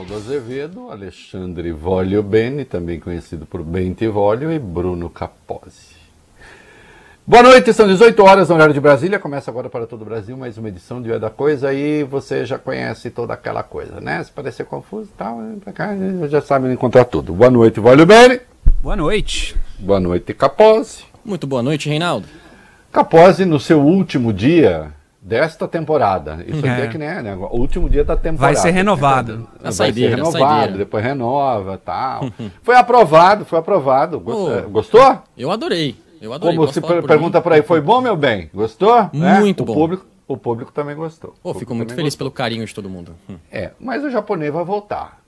Reinaldo Azevedo, Alexandre Volio Bene, também conhecido por Bente Volio, e Bruno Capozzi. Boa noite, são 18 horas no horário de Brasília. Começa agora para todo o Brasil mais uma edição de Dia da Coisa e você já conhece toda aquela coisa, né? Se parecer confuso e tal, pra cá, já sabe encontrar tudo. Boa noite, Volio Bene. Boa noite. Boa noite, Capozzi. Muito boa noite, Reinaldo. Capozzi, no seu último dia desta temporada. Isso é. aqui é que nem né? O último dia da temporada. Vai ser renovado. Vai saideira, ser renovado, depois renova tal. foi aprovado, foi aprovado. Oh, Gostou? Eu adorei. Eu adorei. Como você per pergunta por aí, foi bom, meu bem? Gostou? Muito né? bom. O público, o público também gostou. Oh, fico muito feliz gostou. pelo carinho de todo mundo. Hum. É, mas o japonês vai voltar.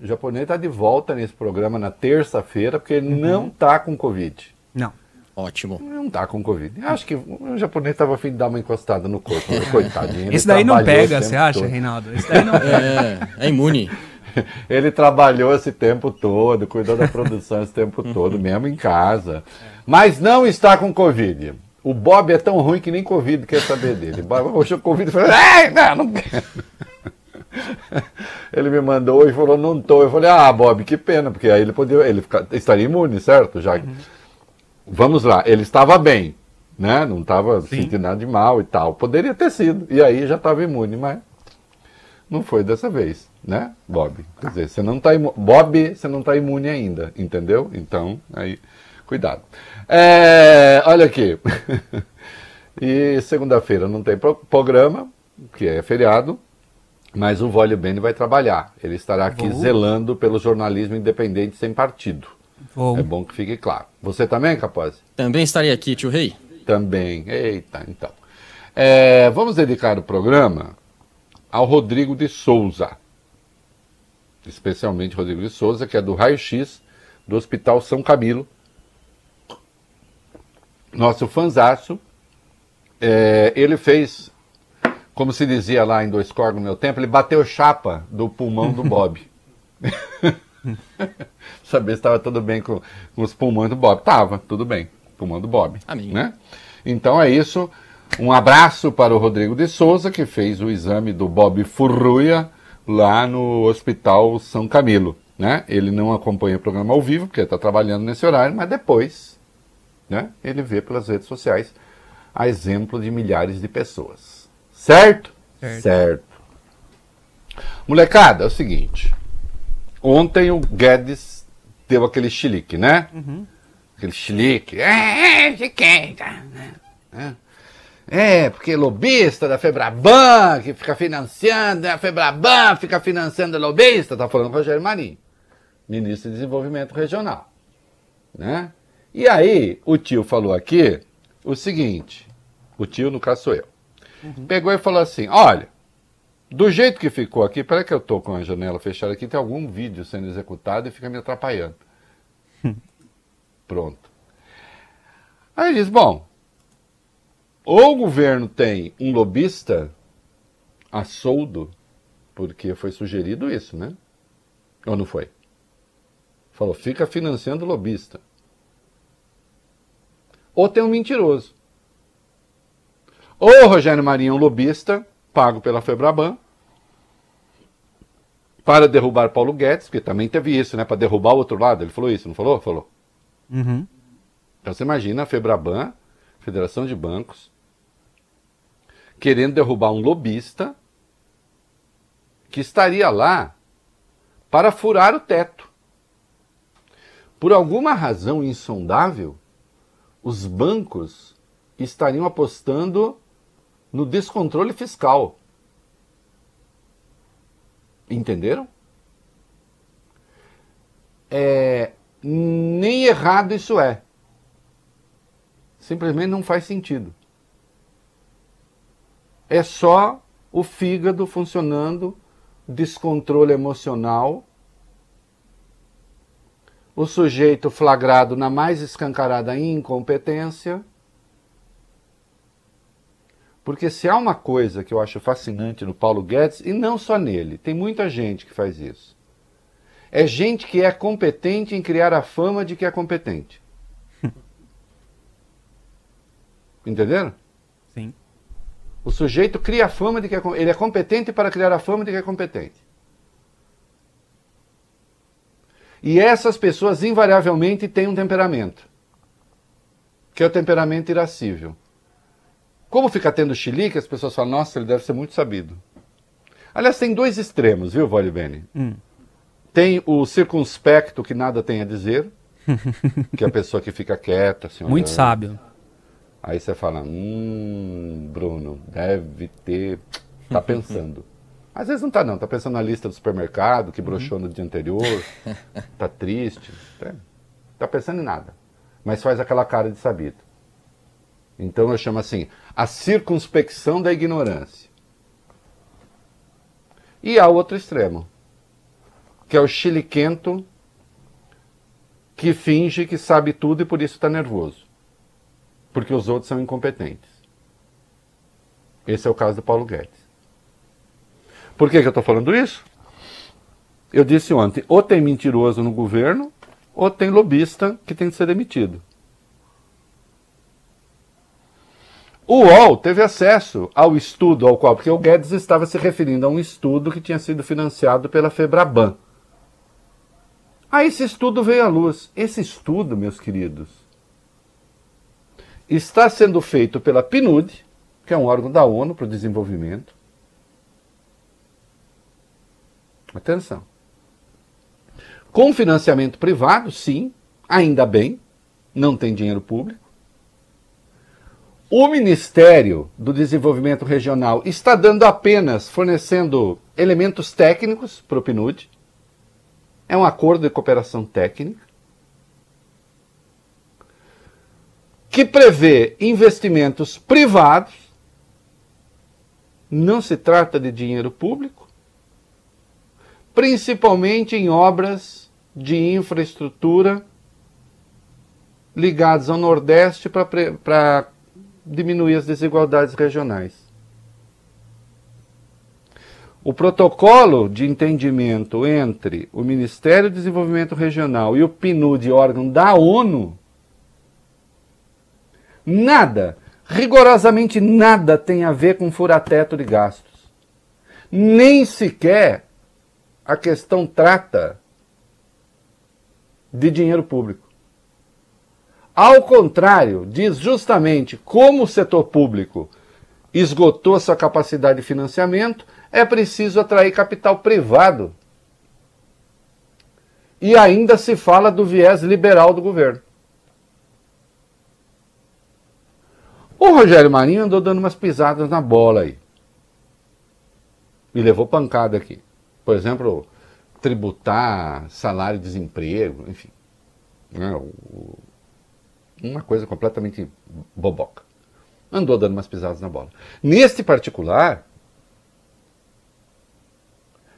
O japonês está de volta nesse programa na terça-feira, porque ele uhum. não está com Covid. Não. Ótimo. Não tá com Covid. Acho que o japonês estava afim de dar uma encostada no corpo. Né? Coitadinho. Esse daí não pega, você acha, todo. Reinaldo? Esse daí não é, é imune. Ele trabalhou esse tempo todo, cuidou da produção esse tempo todo, mesmo em casa. Mas não está com Covid. O Bob é tão ruim que nem Covid quer saber dele. Hoje o Covid falou, não, não quero. Ele me mandou e falou, não tô. Eu falei, ah, Bob, que pena, porque aí ele poderia, ele ficar, estaria imune, certo? Já uhum vamos lá, ele estava bem, né? Não estava sentindo nada de mal e tal. Poderia ter sido. E aí já estava imune, mas não foi dessa vez, né, Bob? Quer dizer, você não está imune. Bob, você não está imune ainda, entendeu? Então, aí, cuidado. É, olha aqui. e segunda-feira não tem pro programa, que é feriado. Mas o Vólio Bene vai trabalhar. Ele estará aqui Vou. zelando pelo jornalismo independente sem partido. É bom que fique claro. Você também, Capaz? Também estarei aqui, tio Rei. Também. Eita, então. É, vamos dedicar o programa ao Rodrigo de Souza. Especialmente Rodrigo de Souza, que é do Raio X do Hospital São Camilo. Nosso fanzaço. É, ele fez, como se dizia lá em Dois Cor no meu tempo, ele bateu chapa do pulmão do Bob. Saber se estava tudo bem com, com, os pulmões do Bob. Tava, tudo bem. Pulmão do Bob. Amém. Né? Então é isso. Um abraço para o Rodrigo de Souza, que fez o exame do Bob Furruia lá no Hospital São Camilo. Né? Ele não acompanha o programa ao vivo, porque está trabalhando nesse horário, mas depois né, ele vê pelas redes sociais a exemplo de milhares de pessoas. Certo? Certo. certo. Molecada, é o seguinte. Ontem o Guedes deu aquele chilique, né? Uhum. Aquele chilique. É, de quem? Tá? É, é, porque lobista da Febraban, que fica financiando, a Febraban fica financiando a lobista, tá falando Rogério Marinho, ministro de Desenvolvimento Regional. Né? E aí, o tio falou aqui o seguinte: o tio, no caso sou eu, uhum. pegou e falou assim: olha, do jeito que ficou aqui, peraí que eu estou com a janela fechada aqui, tem algum vídeo sendo executado e fica me atrapalhando. Pronto. Aí diz, bom, ou o governo tem um lobista a soldo, porque foi sugerido isso, né? Ou não foi? Falou, fica financiando o lobista. Ou tem um mentiroso. Ou o Rogério Marinho é um lobista pago pela Febraban para derrubar Paulo Guedes, porque também teve isso, né? Para derrubar o outro lado. Ele falou isso, não falou? Falou. Uhum. Então você imagina a Febraban, Federação de Bancos, querendo derrubar um lobista que estaria lá para furar o teto. Por alguma razão insondável, os bancos estariam apostando no descontrole fiscal. Entenderam? É, nem errado isso é. Simplesmente não faz sentido. É só o fígado funcionando, descontrole emocional, o sujeito flagrado na mais escancarada incompetência porque se há uma coisa que eu acho fascinante no Paulo Guedes, e não só nele, tem muita gente que faz isso. É gente que é competente em criar a fama de que é competente. Entenderam? Sim. O sujeito cria a fama de que é, ele é competente para criar a fama de que é competente. E essas pessoas invariavelmente têm um temperamento, que é o temperamento irascível. Como fica tendo chilique, as pessoas falam, nossa, ele deve ser muito sabido. Aliás, tem dois extremos, viu, Vole Bene? Hum. Tem o circunspecto que nada tem a dizer, que é a pessoa que fica quieta, assim, Muito olhando. sábio. Aí você fala, hum, Bruno, deve ter. Tá pensando. Às vezes não tá, não. Tá pensando na lista do supermercado, que broxou no dia anterior, tá triste. Tá, tá pensando em nada. Mas faz aquela cara de sabido. Então eu chamo assim, a circunspecção da ignorância. E há outro extremo, que é o chiliquento que finge que sabe tudo e por isso está nervoso. Porque os outros são incompetentes. Esse é o caso do Paulo Guedes. Por que, que eu estou falando isso? Eu disse ontem, ou tem mentiroso no governo, ou tem lobista que tem que ser demitido. O UOL teve acesso ao estudo ao qual, porque o Guedes estava se referindo a um estudo que tinha sido financiado pela Febraban. Aí esse estudo veio à luz. Esse estudo, meus queridos, está sendo feito pela PNUD, que é um órgão da ONU para o desenvolvimento. Atenção. Com financiamento privado, sim, ainda bem, não tem dinheiro público. O Ministério do Desenvolvimento Regional está dando apenas, fornecendo elementos técnicos para o PNUD. É um acordo de cooperação técnica. Que prevê investimentos privados. Não se trata de dinheiro público. Principalmente em obras de infraestrutura ligadas ao Nordeste para diminuir as desigualdades regionais. O protocolo de entendimento entre o Ministério do Desenvolvimento Regional e o PNUD, órgão da ONU, nada, rigorosamente nada tem a ver com furateto de gastos. Nem sequer a questão trata de dinheiro público. Ao contrário, diz justamente como o setor público esgotou sua capacidade de financiamento, é preciso atrair capital privado. E ainda se fala do viés liberal do governo. O Rogério Marinho andou dando umas pisadas na bola aí. E levou pancada aqui. Por exemplo, tributar salário e desemprego, enfim. Né, o, uma coisa completamente boboca. Andou dando umas pisadas na bola. Neste particular,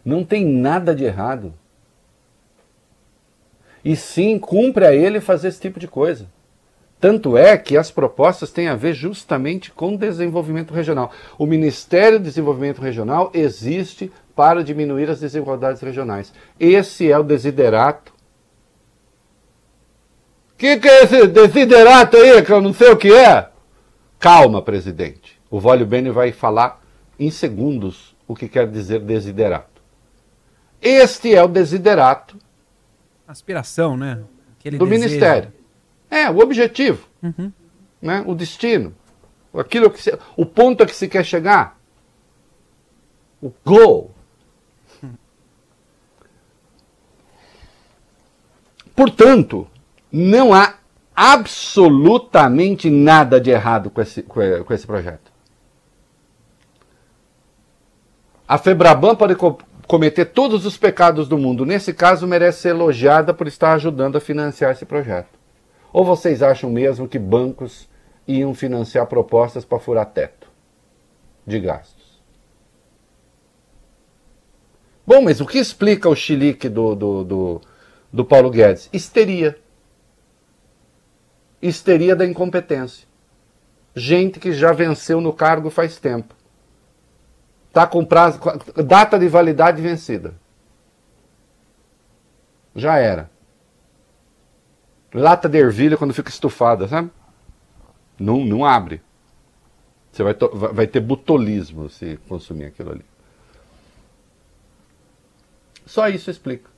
não tem nada de errado. E sim, cumpre a ele fazer esse tipo de coisa. Tanto é que as propostas têm a ver justamente com desenvolvimento regional. O Ministério do Desenvolvimento Regional existe para diminuir as desigualdades regionais. Esse é o desiderato que, que é esse desiderato aí, que eu não sei o que é? Calma, presidente. O Vólio Bene vai falar em segundos o que quer dizer desiderato. Este é o desiderato. Aspiração, né? Aquele do desejo. Ministério. É, o objetivo. Uhum. Né? O destino. Aquilo que se, o ponto a que se quer chegar. O goal. Portanto, não há absolutamente nada de errado com esse, com esse projeto. A Febraban pode co cometer todos os pecados do mundo. Nesse caso, merece ser elogiada por estar ajudando a financiar esse projeto. Ou vocês acham mesmo que bancos iam financiar propostas para furar teto de gastos? Bom, mas o que explica o chilique do, do, do, do Paulo Guedes? Histeria histeria da incompetência. Gente que já venceu no cargo faz tempo. Está com prazo, data de validade vencida. Já era. Lata de ervilha quando fica estufada, sabe? Não, não abre. Você vai, vai ter butolismo se consumir aquilo ali. Só isso explica.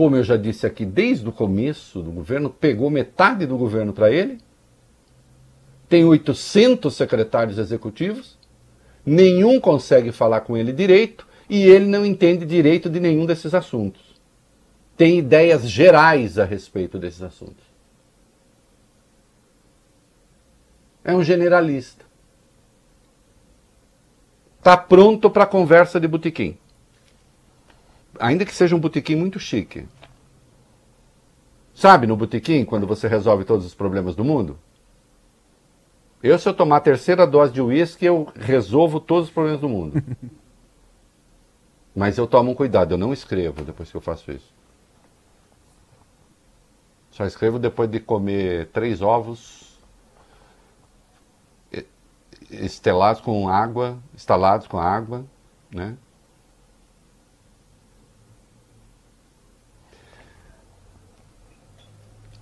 Como eu já disse aqui desde o começo do governo, pegou metade do governo para ele, tem 800 secretários executivos, nenhum consegue falar com ele direito e ele não entende direito de nenhum desses assuntos. Tem ideias gerais a respeito desses assuntos. É um generalista. Está pronto para a conversa de botequim. Ainda que seja um botequim muito chique. Sabe, no botequim, quando você resolve todos os problemas do mundo? Eu, se eu tomar a terceira dose de uísque, eu resolvo todos os problemas do mundo. Mas eu tomo um cuidado, eu não escrevo depois que eu faço isso. Só escrevo depois de comer três ovos estelados com água, estalados com água, né?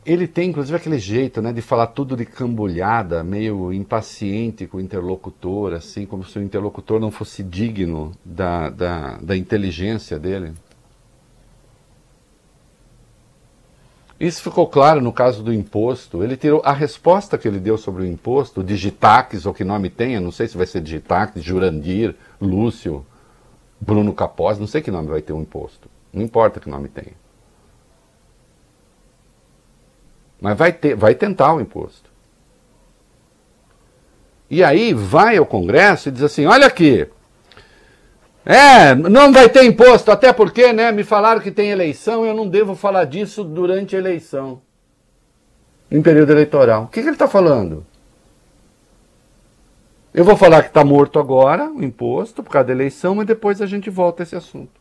Ele tem, inclusive, aquele jeito né, de falar tudo de cambulhada, meio impaciente com o interlocutor, assim, como se o interlocutor não fosse digno da, da, da inteligência dele. Isso ficou claro no caso do imposto. Ele tirou a resposta que ele deu sobre o imposto, Digitax, ou que nome tenha, não sei se vai ser Digitax, Jurandir, Lúcio, Bruno Capós, não sei que nome vai ter o imposto. Não importa que nome tenha. Mas vai, ter, vai tentar o imposto. E aí vai ao Congresso e diz assim: olha aqui. É, não vai ter imposto, até porque, né? Me falaram que tem eleição eu não devo falar disso durante a eleição. Em período eleitoral. O que, que ele está falando? Eu vou falar que está morto agora, o imposto, por causa da eleição, mas depois a gente volta a esse assunto.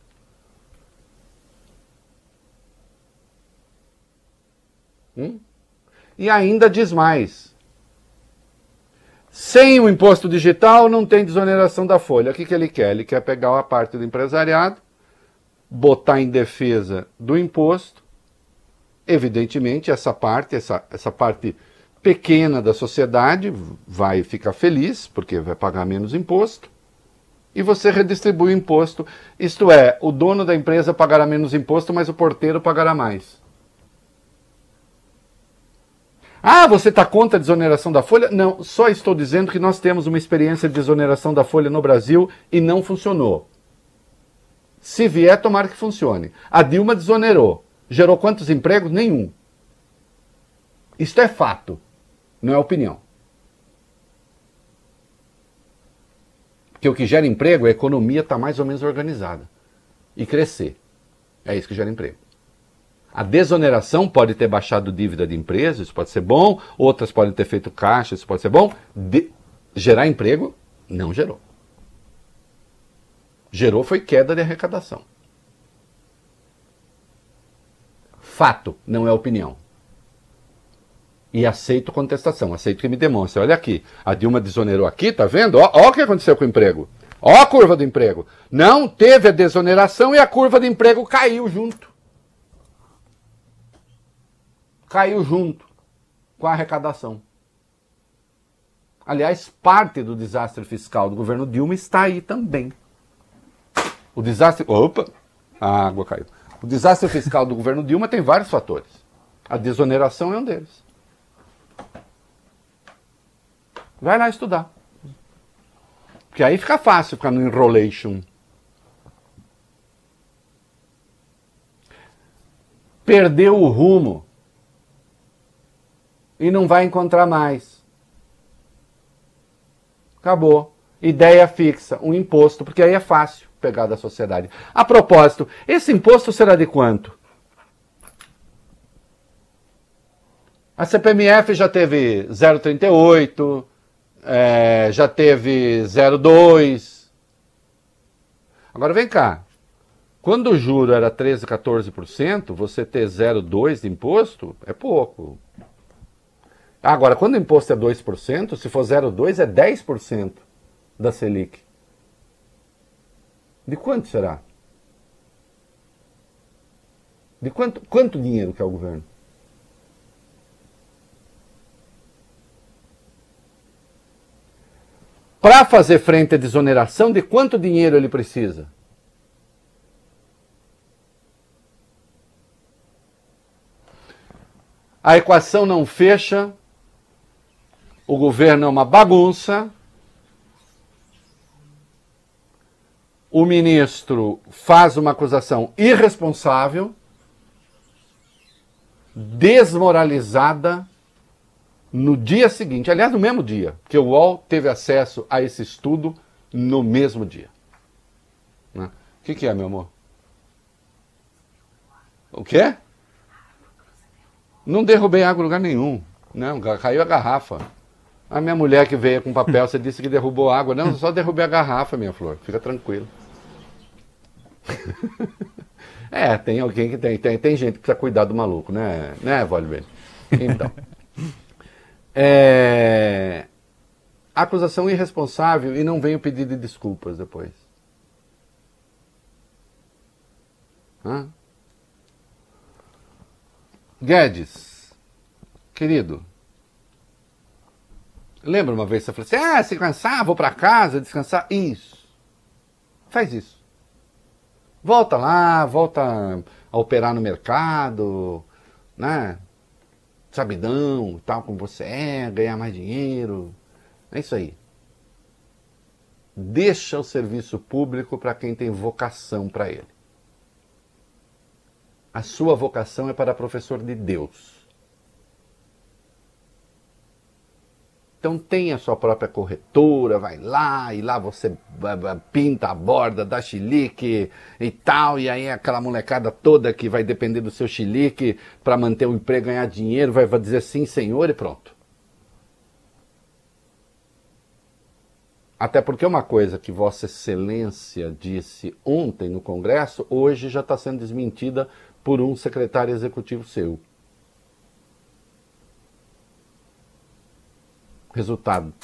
Hum? E ainda diz mais. Sem o imposto digital não tem desoneração da folha. O que, que ele quer? Ele quer pegar a parte do empresariado, botar em defesa do imposto. Evidentemente, essa parte, essa, essa parte pequena da sociedade vai ficar feliz, porque vai pagar menos imposto, e você redistribui o imposto. Isto é, o dono da empresa pagará menos imposto, mas o porteiro pagará mais. Ah, você está contra a desoneração da folha? Não, só estou dizendo que nós temos uma experiência de desoneração da folha no Brasil e não funcionou. Se vier, tomara que funcione. A Dilma desonerou. Gerou quantos empregos? Nenhum. Isto é fato, não é opinião. Porque o que gera emprego é a economia tá mais ou menos organizada e crescer. É isso que gera emprego. A desoneração pode ter baixado dívida de empresas, isso pode ser bom, outras podem ter feito caixa, isso pode ser bom. De... Gerar emprego, não gerou. Gerou foi queda de arrecadação. Fato, não é opinião. E aceito contestação, aceito que me demonstre. Olha aqui, a Dilma desonerou aqui, tá vendo? Ó o que aconteceu com o emprego. Ó a curva do emprego. Não teve a desoneração e a curva do emprego caiu junto caiu junto com a arrecadação. Aliás, parte do desastre fiscal do governo Dilma está aí também. O desastre. Opa! A água caiu. O desastre fiscal do governo Dilma tem vários fatores. A desoneração é um deles. Vai lá estudar. Porque aí fica fácil ficar no enrolation. Perdeu o rumo e não vai encontrar mais. Acabou. Ideia fixa, um imposto, porque aí é fácil pegar da sociedade. A propósito, esse imposto será de quanto? A CPMF já teve 0,38, é, já teve 0,2. Agora vem cá. Quando o juro era 13, 14%, você ter 0,2 de imposto é pouco. Agora, quando o imposto é 2%, se for 0,2% é 10% da Selic. De quanto será? De quanto, quanto dinheiro que é o governo? Para fazer frente à desoneração, de quanto dinheiro ele precisa? a equação não fecha, o governo é uma bagunça, o ministro faz uma acusação irresponsável, desmoralizada no dia seguinte, aliás, no mesmo dia, que o UOL teve acesso a esse estudo no mesmo dia. Né? O que, que é, meu amor? O quê? Não derrubei água em lugar nenhum. Não, caiu a garrafa. A minha mulher que veio com papel, você disse que derrubou água. Não, só derrubei a garrafa, minha flor. Fica tranquilo. é, tem alguém que tem, tem, tem gente que precisa cuidar do maluco, né? Né, Vale Então. É, acusação irresponsável e não vem o pedido de desculpas depois. Hã? Guedes, querido, lembra uma vez você falou assim: ah, se cansar, vou para casa descansar? Isso. Faz isso. Volta lá, volta a operar no mercado, né? Sabidão, tal como você é, ganhar mais dinheiro. É isso aí. Deixa o serviço público para quem tem vocação para ele. A sua vocação é para professor de Deus. Então tem a sua própria corretora, vai lá e lá você pinta a borda, dá chilique e tal, e aí aquela molecada toda que vai depender do seu chilique para manter o emprego, ganhar dinheiro, vai dizer sim, senhor, e pronto. Até porque uma coisa que Vossa Excelência disse ontem no Congresso, hoje já está sendo desmentida por um secretário executivo seu. Resultado: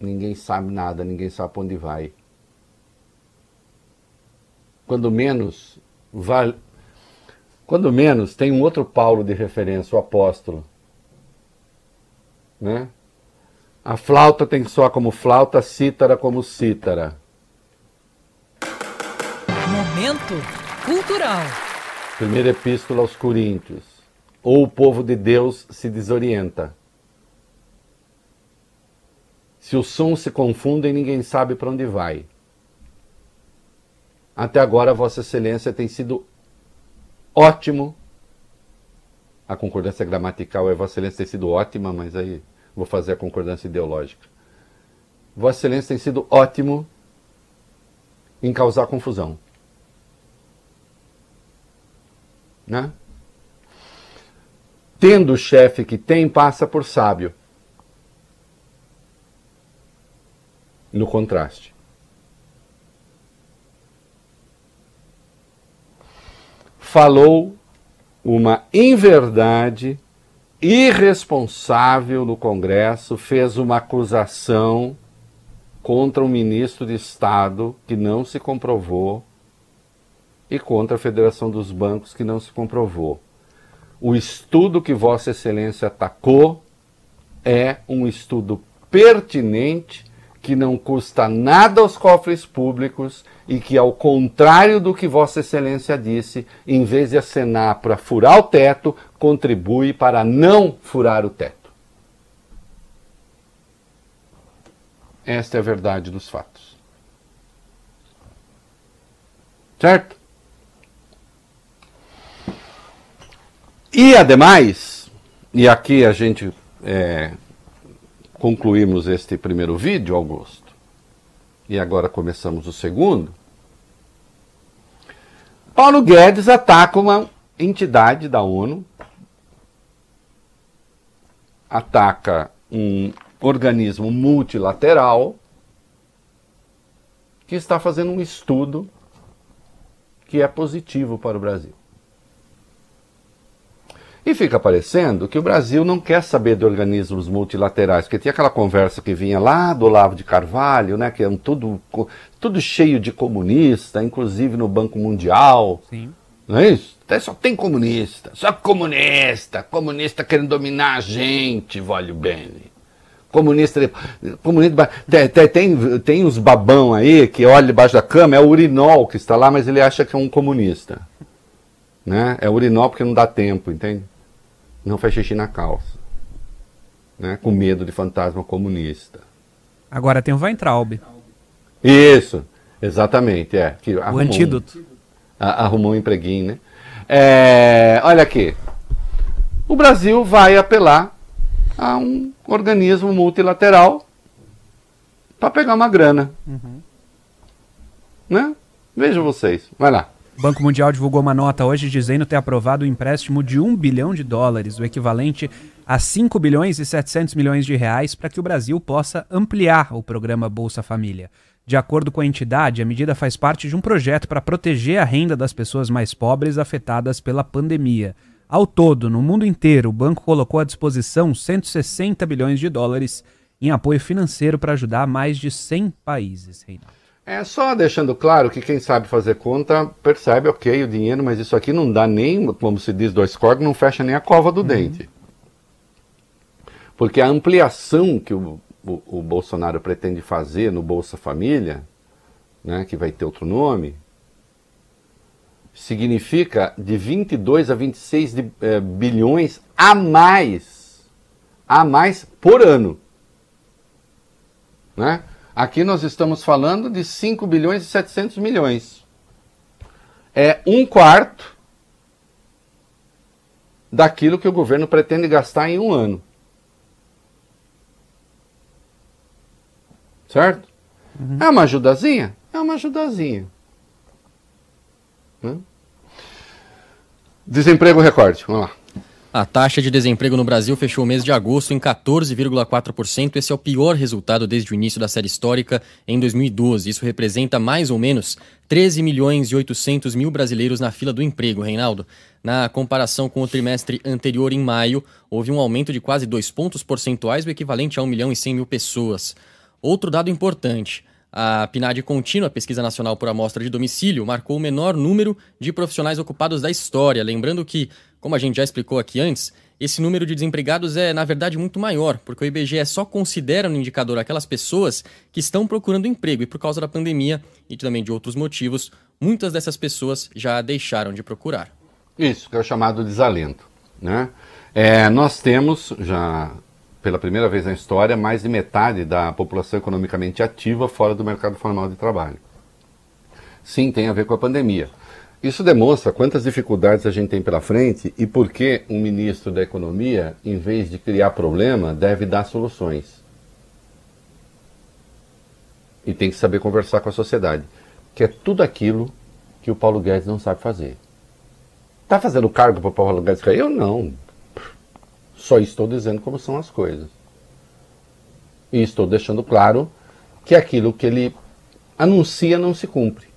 ninguém sabe nada, ninguém sabe para onde vai. Quando menos, vale. Quando menos, tem um outro Paulo de referência, o apóstolo. Né? A flauta tem que soar como flauta, a cítara como cítara. Momento cultural. Primeira epístola aos Coríntios. Ou o povo de Deus se desorienta. Se os sons se confundem, ninguém sabe para onde vai. Até agora, Vossa Excelência tem sido ótimo. A concordância gramatical é Vossa Excelência tem sido ótima, mas aí vou fazer a concordância ideológica. Vossa Excelência tem sido ótimo em causar confusão. Né? Tendo o chefe que tem, passa por sábio. No contraste. Falou uma inverdade irresponsável no Congresso, fez uma acusação contra um ministro de Estado que não se comprovou e contra a Federação dos Bancos, que não se comprovou. O estudo que Vossa Excelência atacou é um estudo pertinente, que não custa nada aos cofres públicos e que, ao contrário do que Vossa Excelência disse, em vez de acenar para furar o teto, contribui para não furar o teto. Esta é a verdade dos fatos. Certo? E ademais, e aqui a gente é, concluímos este primeiro vídeo, Augusto, e agora começamos o segundo. Paulo Guedes ataca uma entidade da ONU, ataca um organismo multilateral que está fazendo um estudo que é positivo para o Brasil. E fica parecendo que o Brasil não quer saber de organismos multilaterais, porque tinha aquela conversa que vinha lá do Olavo de Carvalho, né, que é um tudo, tudo cheio de comunista, inclusive no Banco Mundial. Sim. Não é isso? Até só tem comunista, só comunista, comunista querendo dominar a gente, vale bem. Comunista, comunista tem, tem, tem uns babão aí que olha debaixo da cama, é o urinol que está lá, mas ele acha que é um comunista. Né? É urinol porque não dá tempo, entende? Não faz xixi na calça. Né? Com medo de fantasma comunista. Agora tem o Weintraub. Isso, exatamente, é. Que o antídoto. Um, arrumou um empreguinho, né? É, olha aqui. O Brasil vai apelar a um organismo multilateral para pegar uma grana. Uhum. Né? Vejam vocês. Vai lá. O Banco Mundial divulgou uma nota hoje dizendo ter aprovado um empréstimo de 1 bilhão de dólares, o equivalente a 5 bilhões e 700 milhões de reais, para que o Brasil possa ampliar o programa Bolsa Família. De acordo com a entidade, a medida faz parte de um projeto para proteger a renda das pessoas mais pobres afetadas pela pandemia. Ao todo, no mundo inteiro, o banco colocou à disposição 160 bilhões de dólares em apoio financeiro para ajudar mais de 100 países, Reinaldo. É só deixando claro que quem sabe fazer conta percebe, ok, o dinheiro, mas isso aqui não dá nem, como se diz, dois cortes, não fecha nem a cova do uhum. dente. Porque a ampliação que o o, o Bolsonaro pretende fazer no Bolsa Família, né, que vai ter outro nome, significa de 22 a 26 de, é, bilhões a mais, a mais por ano. Né? Aqui nós estamos falando de 5 bilhões e 700 milhões. É um quarto daquilo que o governo pretende gastar em um ano. Certo? Uhum. É uma ajudazinha? É uma ajudazinha. Desemprego recorde, vamos lá. A taxa de desemprego no Brasil fechou o mês de agosto em 14,4%. Esse é o pior resultado desde o início da série histórica em 2012. Isso representa mais ou menos 13 milhões e 800 mil brasileiros na fila do emprego, Reinaldo. Na comparação com o trimestre anterior, em maio, houve um aumento de quase dois pontos percentuais, o equivalente a 1 milhão e 100 mil pessoas. Outro dado importante: a PNAD contínua, Pesquisa Nacional por Amostra de Domicílio, marcou o menor número de profissionais ocupados da história. Lembrando que, como a gente já explicou aqui antes, esse número de desempregados é, na verdade, muito maior, porque o IBGE só considera no indicador aquelas pessoas que estão procurando emprego e, por causa da pandemia e também de outros motivos, muitas dessas pessoas já deixaram de procurar. Isso, que é o chamado desalento. Né? É, nós temos já pela primeira vez na história, mais de metade da população economicamente ativa fora do mercado formal de trabalho. Sim, tem a ver com a pandemia. Isso demonstra quantas dificuldades a gente tem pela frente e por que um ministro da Economia, em vez de criar problema, deve dar soluções. E tem que saber conversar com a sociedade, que é tudo aquilo que o Paulo Guedes não sabe fazer. Está fazendo cargo para o Paulo Guedes cair? Eu não. Só estou dizendo como são as coisas. E estou deixando claro que aquilo que ele anuncia não se cumpre.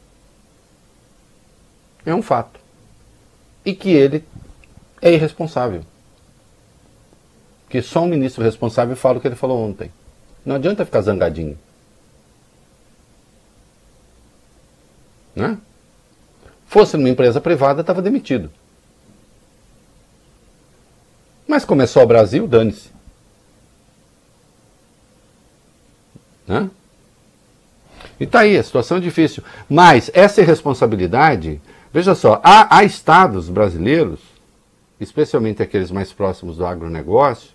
É um fato. E que ele é irresponsável. Que só um ministro responsável fala o que ele falou ontem. Não adianta ficar zangadinho. Né? Fosse numa empresa privada, estava demitido. Mas começou o Brasil, dane-se. Né? E tá aí, a situação é difícil. Mas essa irresponsabilidade, veja só, há, há estados brasileiros, especialmente aqueles mais próximos do agronegócio,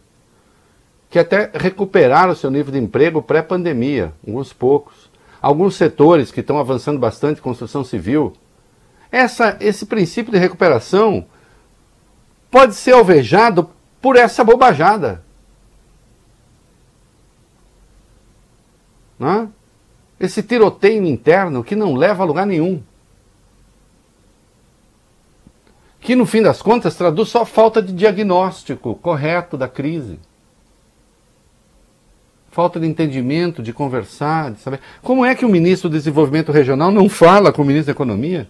que até recuperaram seu nível de emprego pré-pandemia, alguns poucos. Alguns setores que estão avançando bastante, construção civil. Essa, esse princípio de recuperação pode ser alvejado por essa bobajada. Né? Esse tiroteio interno que não leva a lugar nenhum. Que no fim das contas traduz só falta de diagnóstico correto da crise. Falta de entendimento, de conversar, de saber. Como é que o ministro do Desenvolvimento Regional não fala com o ministro da Economia?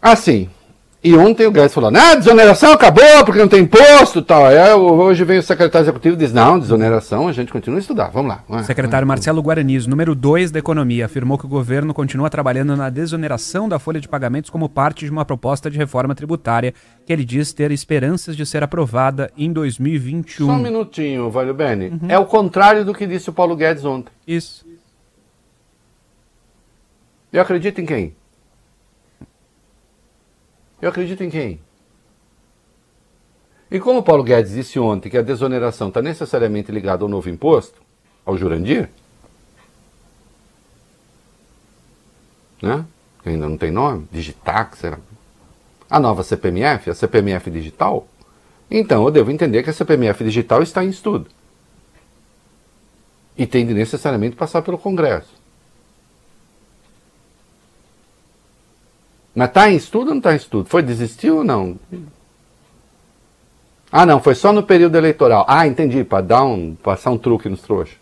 Assim. E ontem o Guedes falou, ah, desoneração acabou porque não tem imposto e tal. Aí, hoje vem o secretário executivo e diz, não, desoneração, a gente continua a estudar. Vamos lá. Vai, secretário. Marcelo Guaraniz, número 2 da Economia, afirmou que o governo continua trabalhando na desoneração da folha de pagamentos como parte de uma proposta de reforma tributária que ele diz ter esperanças de ser aprovada em 2021. Só um minutinho, Valho Bene. Uhum. É o contrário do que disse o Paulo Guedes ontem. Isso. Eu acredito em quem? Eu acredito em quem? E como Paulo Guedes disse ontem que a desoneração está necessariamente ligada ao novo imposto, ao Jurandir, né? que ainda não tem nome, Digitax, será? a nova CPMF, a CPMF digital, então eu devo entender que a CPMF digital está em estudo. E tem de necessariamente passar pelo Congresso. Mas está em estudo ou não está em estudo? Foi desistiu ou não? Ah, não, foi só no período eleitoral. Ah, entendi, para dar um, passar um truque nos trouxas.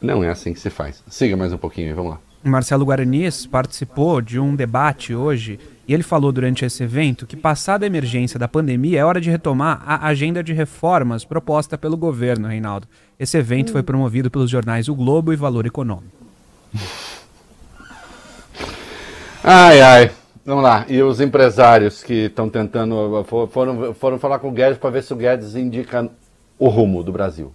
Não é assim que se faz. Siga mais um pouquinho, vamos lá. Marcelo Guaranis participou de um debate hoje e ele falou durante esse evento que, passada a emergência da pandemia, é hora de retomar a agenda de reformas proposta pelo governo, Reinaldo. Esse evento foi promovido pelos jornais O Globo e Valor Econômico. Ai, ai. Vamos lá. E os empresários que estão tentando. Foram, foram falar com o Guedes para ver se o Guedes indica o rumo do Brasil.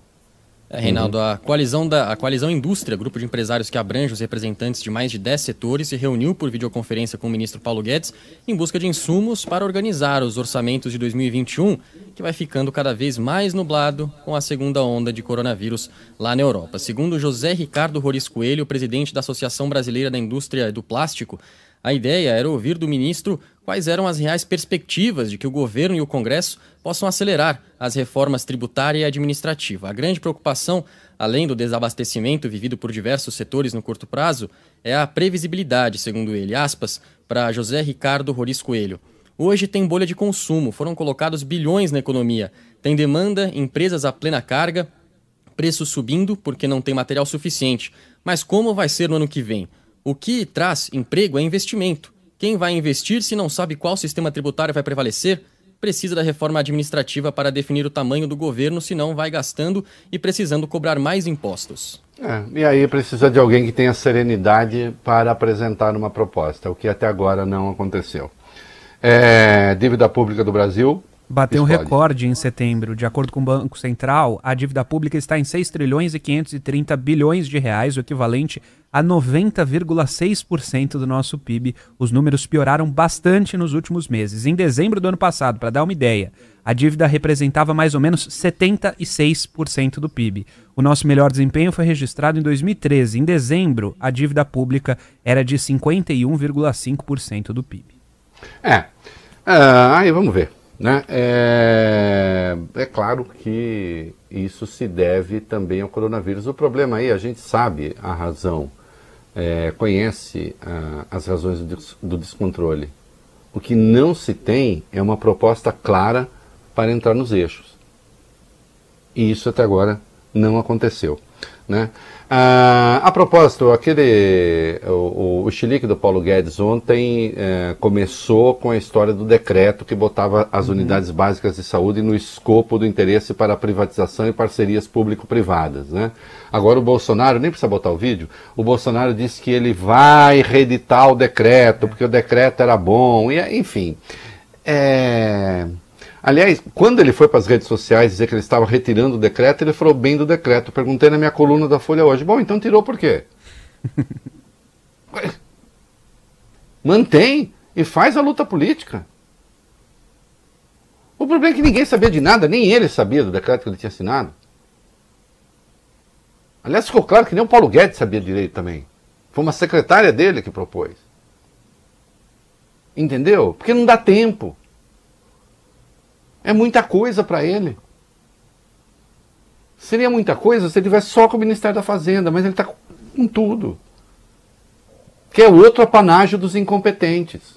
É, Reinaldo, a coalizão, da, a coalizão Indústria, grupo de empresários que abrange os representantes de mais de 10 setores, se reuniu por videoconferência com o ministro Paulo Guedes em busca de insumos para organizar os orçamentos de 2021, que vai ficando cada vez mais nublado com a segunda onda de coronavírus lá na Europa. Segundo José Ricardo Roris Coelho, presidente da Associação Brasileira da Indústria do Plástico, a ideia era ouvir do ministro quais eram as reais perspectivas de que o governo e o Congresso possam acelerar as reformas tributária e administrativa. A grande preocupação, além do desabastecimento vivido por diversos setores no curto prazo, é a previsibilidade, segundo ele. Aspas, para José Ricardo Roris Coelho. Hoje tem bolha de consumo, foram colocados bilhões na economia. Tem demanda, empresas a plena carga, preço subindo porque não tem material suficiente. Mas como vai ser no ano que vem? O que traz emprego é investimento. Quem vai investir se não sabe qual sistema tributário vai prevalecer? Precisa da reforma administrativa para definir o tamanho do governo, senão vai gastando e precisando cobrar mais impostos. É, e aí precisa de alguém que tenha serenidade para apresentar uma proposta, o que até agora não aconteceu. É, dívida pública do Brasil, Bateu um recorde em setembro. De acordo com o Banco Central, a dívida pública está em 6 trilhões e 530 bilhões de reais, o equivalente a 90,6% do nosso PIB. Os números pioraram bastante nos últimos meses. Em dezembro do ano passado, para dar uma ideia, a dívida representava mais ou menos 76% do PIB. O nosso melhor desempenho foi registrado em 2013. Em dezembro, a dívida pública era de 51,5% do PIB. É. Uh, aí vamos ver. Né? É, é claro que isso se deve também ao coronavírus. O problema aí, a gente sabe a razão, é, conhece a, as razões do, do descontrole. O que não se tem é uma proposta clara para entrar nos eixos. E isso até agora não aconteceu. Né? Ah, a propósito, aquele, o, o chilique do Paulo Guedes ontem é, começou com a história do decreto que botava as uhum. unidades básicas de saúde no escopo do interesse para privatização e parcerias público-privadas. Né? Agora o Bolsonaro, nem precisa botar o vídeo, o Bolsonaro disse que ele vai reeditar o decreto, porque o decreto era bom, e enfim. É... Aliás, quando ele foi para as redes sociais dizer que ele estava retirando o decreto, ele falou bem do decreto. Perguntei na minha coluna da Folha hoje. Bom, então tirou por quê? Mantém e faz a luta política. O problema é que ninguém sabia de nada, nem ele sabia do decreto que ele tinha assinado. Aliás, ficou claro que nem o Paulo Guedes sabia direito também. Foi uma secretária dele que propôs. Entendeu? Porque não dá tempo. É muita coisa para ele. Seria muita coisa se ele tivesse só com o Ministério da Fazenda, mas ele está com tudo. Que é outro apanágio dos incompetentes.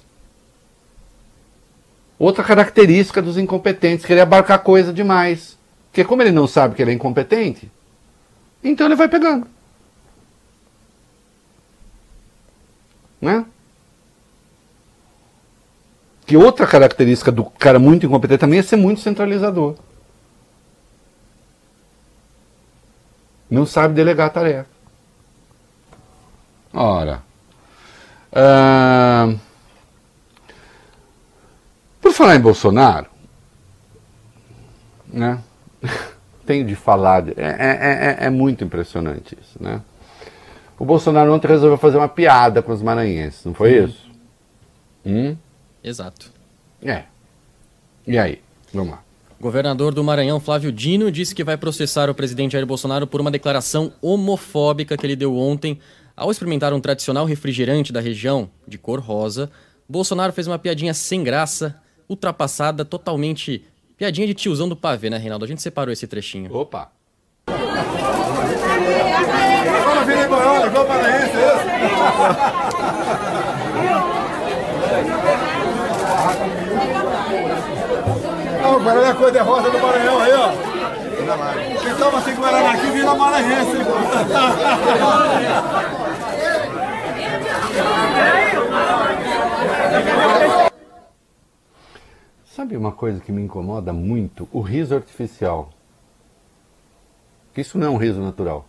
Outra característica dos incompetentes, querer abarcar coisa demais. Porque como ele não sabe que ele é incompetente, então ele vai pegando. Né? Que outra característica do cara muito incompetente também é ser muito centralizador. Não sabe delegar a tarefa. Ora. Uh, por falar em Bolsonaro, né? tenho de falar. É, é, é, é muito impressionante isso, né? O Bolsonaro ontem resolveu fazer uma piada com os maranhenses, não foi Sim. isso? Hum? Exato. É. E aí? Vamos lá. Governador do Maranhão, Flávio Dino, disse que vai processar o presidente Jair Bolsonaro por uma declaração homofóbica que ele deu ontem ao experimentar um tradicional refrigerante da região, de cor rosa. Bolsonaro fez uma piadinha sem graça, ultrapassada, totalmente. Piadinha de tiozão do pavê, né, Reinaldo? A gente separou esse trechinho. Opa! Não, o Guaraná é cor de rosa do Maranhão aí, ó. Quem toma sem Guaraná aqui vira maranhense, hein? Sabe uma coisa que me incomoda muito? O riso artificial. Isso não é um riso natural.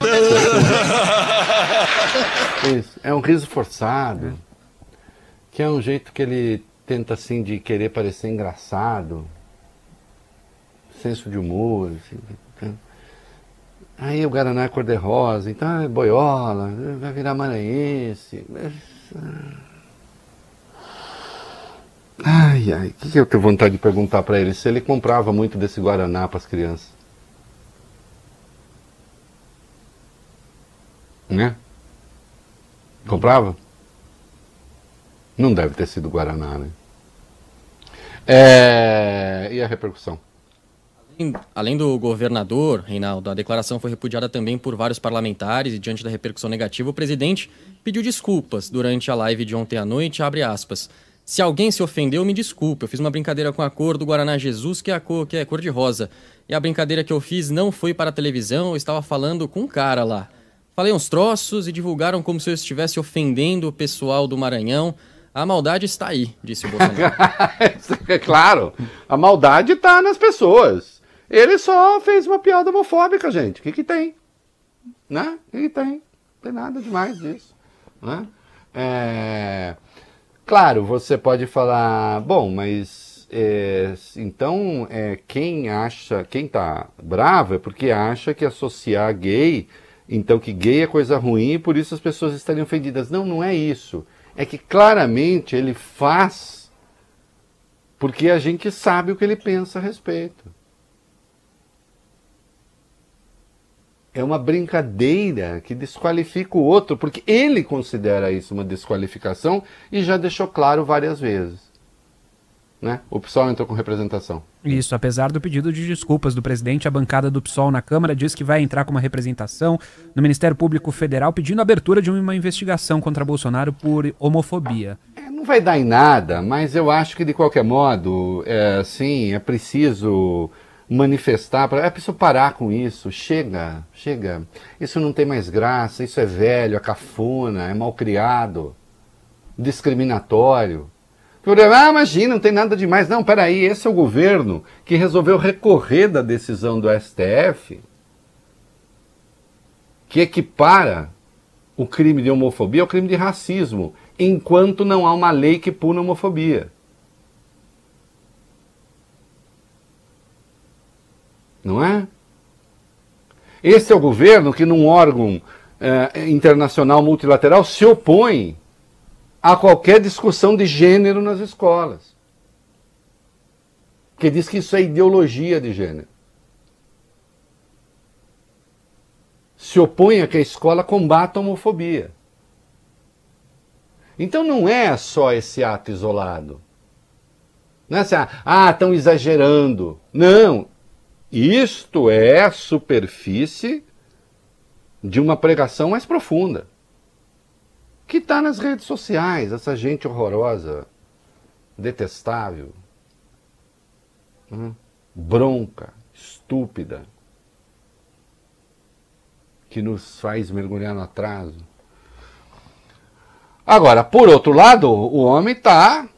Isso, é um riso forçado, que é um jeito que ele tenta assim de querer parecer engraçado, senso de humor. Assim, né? aí o Guaraná é cor-de-rosa, então é boiola, vai virar maranhense. Ai, ai, o que, que eu tenho vontade de perguntar para ele? Se ele comprava muito desse Guaraná para as crianças. Né? Comprava? Não deve ter sido Guaraná, né? É... E a repercussão? Além do governador, Reinaldo, a declaração foi repudiada também por vários parlamentares e diante da repercussão negativa, o presidente pediu desculpas durante a live de ontem à noite, aspas. Se alguém se ofendeu, me desculpe. Eu fiz uma brincadeira com a cor do Guaraná Jesus, que é a cor, que é cor de rosa. E a brincadeira que eu fiz não foi para a televisão, eu estava falando com um cara lá. Falei uns troços e divulgaram como se eu estivesse ofendendo o pessoal do Maranhão. A maldade está aí, disse o Bolsonaro. é claro, a maldade está nas pessoas. Ele só fez uma piada homofóbica, gente. O que, que tem? Né? O que, que tem? Não tem nada demais disso. Né? É... Claro, você pode falar, bom, mas é, então é, quem acha, quem tá bravo é porque acha que associar gay, então que gay é coisa ruim e por isso as pessoas estariam ofendidas. Não, não é isso é que claramente ele faz porque a gente sabe o que ele pensa a respeito. É uma brincadeira que desqualifica o outro, porque ele considera isso uma desqualificação e já deixou claro várias vezes. Né? O PSOL entrou com representação. Isso, apesar do pedido de desculpas do presidente, a bancada do PSOL na Câmara diz que vai entrar com uma representação no Ministério Público Federal pedindo a abertura de uma investigação contra Bolsonaro por homofobia. É, não vai dar em nada, mas eu acho que de qualquer modo, é, sim, é preciso manifestar, é preciso parar com isso, chega, chega. Isso não tem mais graça, isso é velho, é cafona, é mal criado, discriminatório. Ah, imagina, não tem nada demais. Não, peraí, esse é o governo que resolveu recorrer da decisão do STF que equipara o crime de homofobia ao crime de racismo, enquanto não há uma lei que puna a homofobia. Não é? Esse é o governo que, num órgão eh, internacional multilateral, se opõe a qualquer discussão de gênero nas escolas. Que diz que isso é ideologia de gênero. Se opõe a que a escola combata a homofobia. Então não é só esse ato isolado. Não é assim, ah, estão exagerando. Não. Isto é a superfície de uma pregação mais profunda que está nas redes sociais, essa gente horrorosa, detestável, hum, bronca, estúpida, que nos faz mergulhar no atraso. Agora, por outro lado, o homem está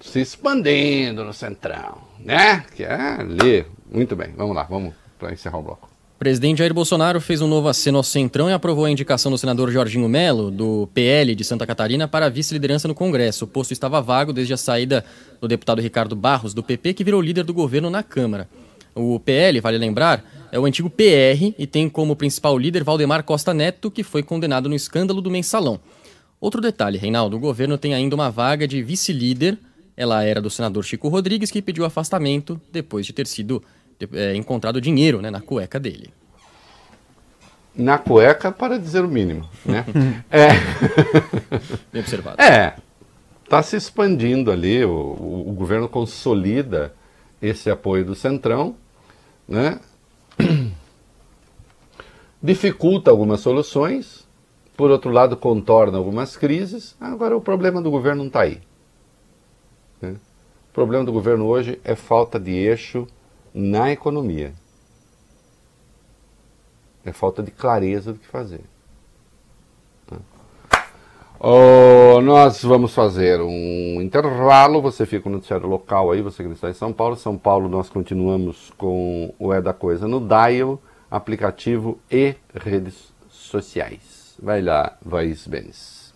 se expandindo no centrão, né? Que é ali. Muito bem, vamos lá, vamos para encerrar o bloco. Presidente Jair Bolsonaro fez um novo aceno ao Centrão e aprovou a indicação do senador Jorginho Melo, do PL de Santa Catarina, para vice-liderança no Congresso. O posto estava vago desde a saída do deputado Ricardo Barros, do PP, que virou líder do governo na Câmara. O PL, vale lembrar, é o antigo PR e tem como principal líder Valdemar Costa Neto, que foi condenado no escândalo do mensalão. Outro detalhe, Reinaldo, o governo tem ainda uma vaga de vice-líder. Ela era do senador Chico Rodrigues, que pediu afastamento depois de ter sido é, encontrado dinheiro né, na cueca dele. Na cueca, para dizer o mínimo. Né? é. Bem observado. É. Está se expandindo ali, o, o, o governo consolida esse apoio do Centrão, né? dificulta algumas soluções, por outro lado, contorna algumas crises. Agora, o problema do governo não está aí. Né? O problema do governo hoje é falta de eixo na economia. É falta de clareza do que fazer. Oh, nós vamos fazer um intervalo. Você fica no noticiário local aí, você que está em São Paulo. São Paulo, nós continuamos com o É da Coisa no Dial, aplicativo e redes sociais. Vai lá, Vais Benes.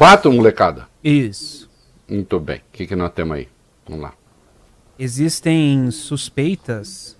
Quatro, molecada? Isso. Muito bem. O que, que nós temos aí? Vamos lá. Existem suspeitas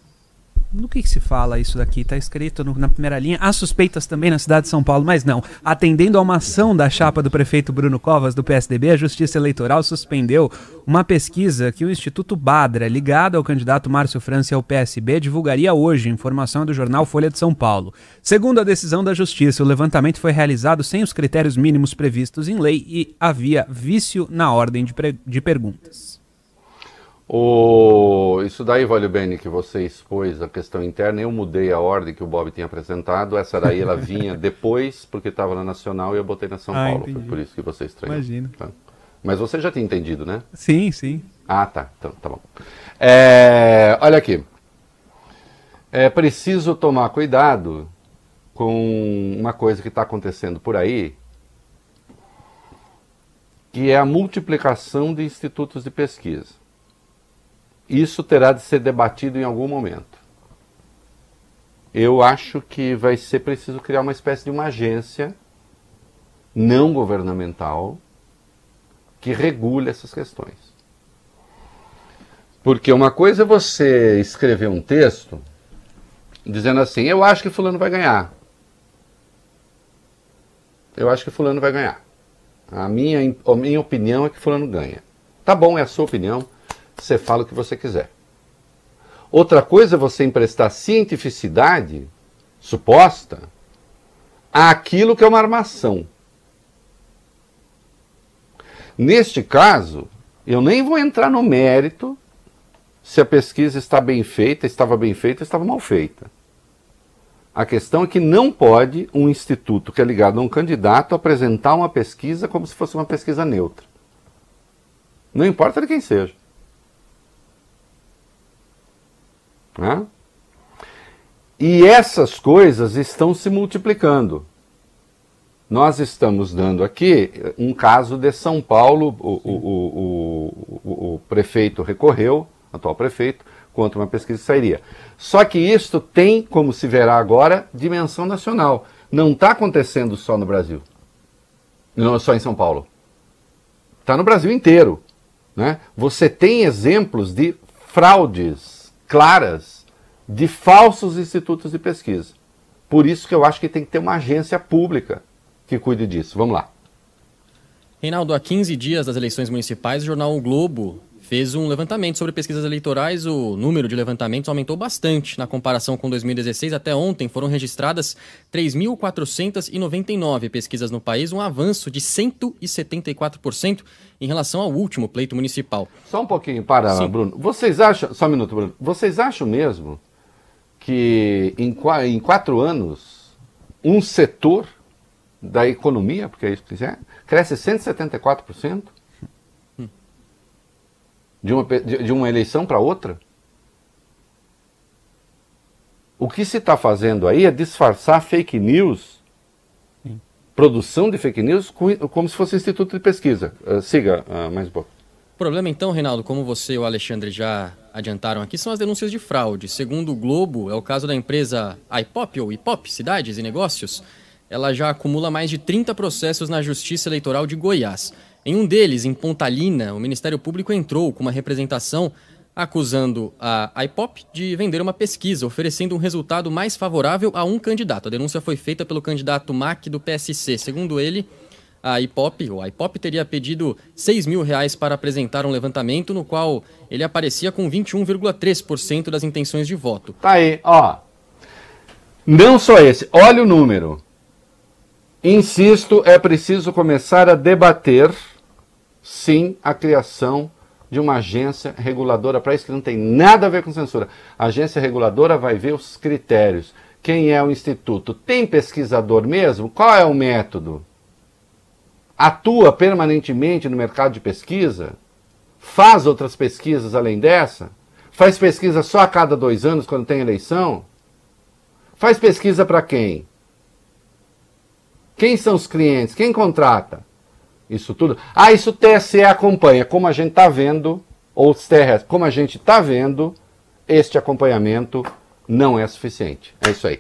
no que, que, se fala isso daqui? Está escrito no, na primeira linha. Há suspeitas também na cidade de São Paulo, mas não. Atendendo a uma ação da chapa do prefeito Bruno Covas, do PSDB, a Justiça Eleitoral suspendeu uma pesquisa que o Instituto Badra, ligado ao candidato Márcio França ao PSB, divulgaria hoje, informação do jornal Folha de São Paulo. Segundo a decisão da Justiça, o levantamento foi realizado sem os critérios mínimos previstos em lei e havia vício na ordem de, de perguntas. O... Isso daí, Valio Bene, que você expôs a questão interna, eu mudei a ordem que o Bob tinha apresentado. Essa daí ela vinha depois, porque estava na Nacional e eu botei na São ah, Paulo. Entendi. Foi por isso que você estranhou. Imagina. Tá. Mas você já tinha entendido, né? Sim, sim. Ah, tá. Então, tá bom. É... Olha aqui. É preciso tomar cuidado com uma coisa que está acontecendo por aí, que é a multiplicação de institutos de pesquisa. Isso terá de ser debatido em algum momento. Eu acho que vai ser preciso criar uma espécie de uma agência não governamental que regule essas questões. Porque uma coisa é você escrever um texto dizendo assim: eu acho que Fulano vai ganhar. Eu acho que Fulano vai ganhar. A minha, a minha opinião é que Fulano ganha. Tá bom, é a sua opinião você fala o que você quiser. Outra coisa é você emprestar cientificidade suposta àquilo que é uma armação. Neste caso, eu nem vou entrar no mérito se a pesquisa está bem feita, estava bem feita, estava mal feita. A questão é que não pode um instituto que é ligado a um candidato apresentar uma pesquisa como se fosse uma pesquisa neutra. Não importa de quem seja. Né? E essas coisas estão se multiplicando. Nós estamos dando aqui um caso de São Paulo, o, o, o, o prefeito recorreu, atual prefeito, contra uma pesquisa que sairia. Só que isto tem, como se verá agora, dimensão nacional. Não está acontecendo só no Brasil, não só em São Paulo. Está no Brasil inteiro. Né? Você tem exemplos de fraudes claras de falsos institutos de pesquisa. Por isso que eu acho que tem que ter uma agência pública que cuide disso. Vamos lá. Reinaldo, há 15 dias das eleições municipais, o jornal o Globo fez um levantamento sobre pesquisas eleitorais. O número de levantamentos aumentou bastante na comparação com 2016. Até ontem foram registradas 3.499 pesquisas no país, um avanço de 174% em relação ao último pleito municipal. Só um pouquinho, para, Sim. Bruno. Vocês acham, só um minuto, Bruno. Vocês acham mesmo que em, em quatro anos um setor da economia, porque é isso que é, cresce 174%? De uma, de, uma eleição para outra? O que se está fazendo aí é disfarçar fake news, Sim. produção de fake news, como se fosse instituto de pesquisa. Uh, siga uh, mais um pouco. O problema então, Reinaldo, como você e o Alexandre já adiantaram aqui, são as denúncias de fraude. Segundo o Globo, é o caso da empresa IPOP, ou IPOP, Cidades e Negócios, ela já acumula mais de 30 processos na Justiça Eleitoral de Goiás. Em um deles, em Pontalina, o Ministério Público entrou com uma representação acusando a IPOP de vender uma pesquisa, oferecendo um resultado mais favorável a um candidato. A denúncia foi feita pelo candidato Mac do PSC. Segundo ele, a IPOP, ou a IPOP teria pedido 6 mil reais para apresentar um levantamento no qual ele aparecia com 21,3% das intenções de voto. Tá aí, ó. Não só esse, olha o número. Insisto, é preciso começar a debater, sim, a criação de uma agência reguladora para isso que não tem nada a ver com censura. A agência reguladora vai ver os critérios. Quem é o instituto? Tem pesquisador mesmo? Qual é o método? Atua permanentemente no mercado de pesquisa? Faz outras pesquisas além dessa? Faz pesquisa só a cada dois anos quando tem eleição? Faz pesquisa para quem? Quem são os clientes? Quem contrata? Isso tudo. Ah, isso o TSE acompanha. Como a gente está vendo, ou TRS, como a gente está vendo, este acompanhamento não é suficiente. É isso aí.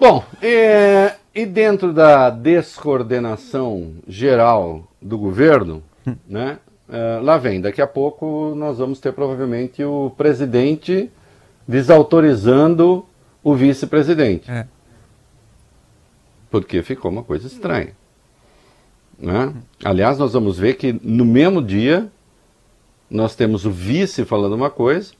Bom, é, e dentro da descoordenação geral do governo, né, é, lá vem, daqui a pouco nós vamos ter provavelmente o presidente desautorizando o vice-presidente. É porque ficou uma coisa estranha. Né? Aliás, nós vamos ver que no mesmo dia nós temos o vice falando uma coisa,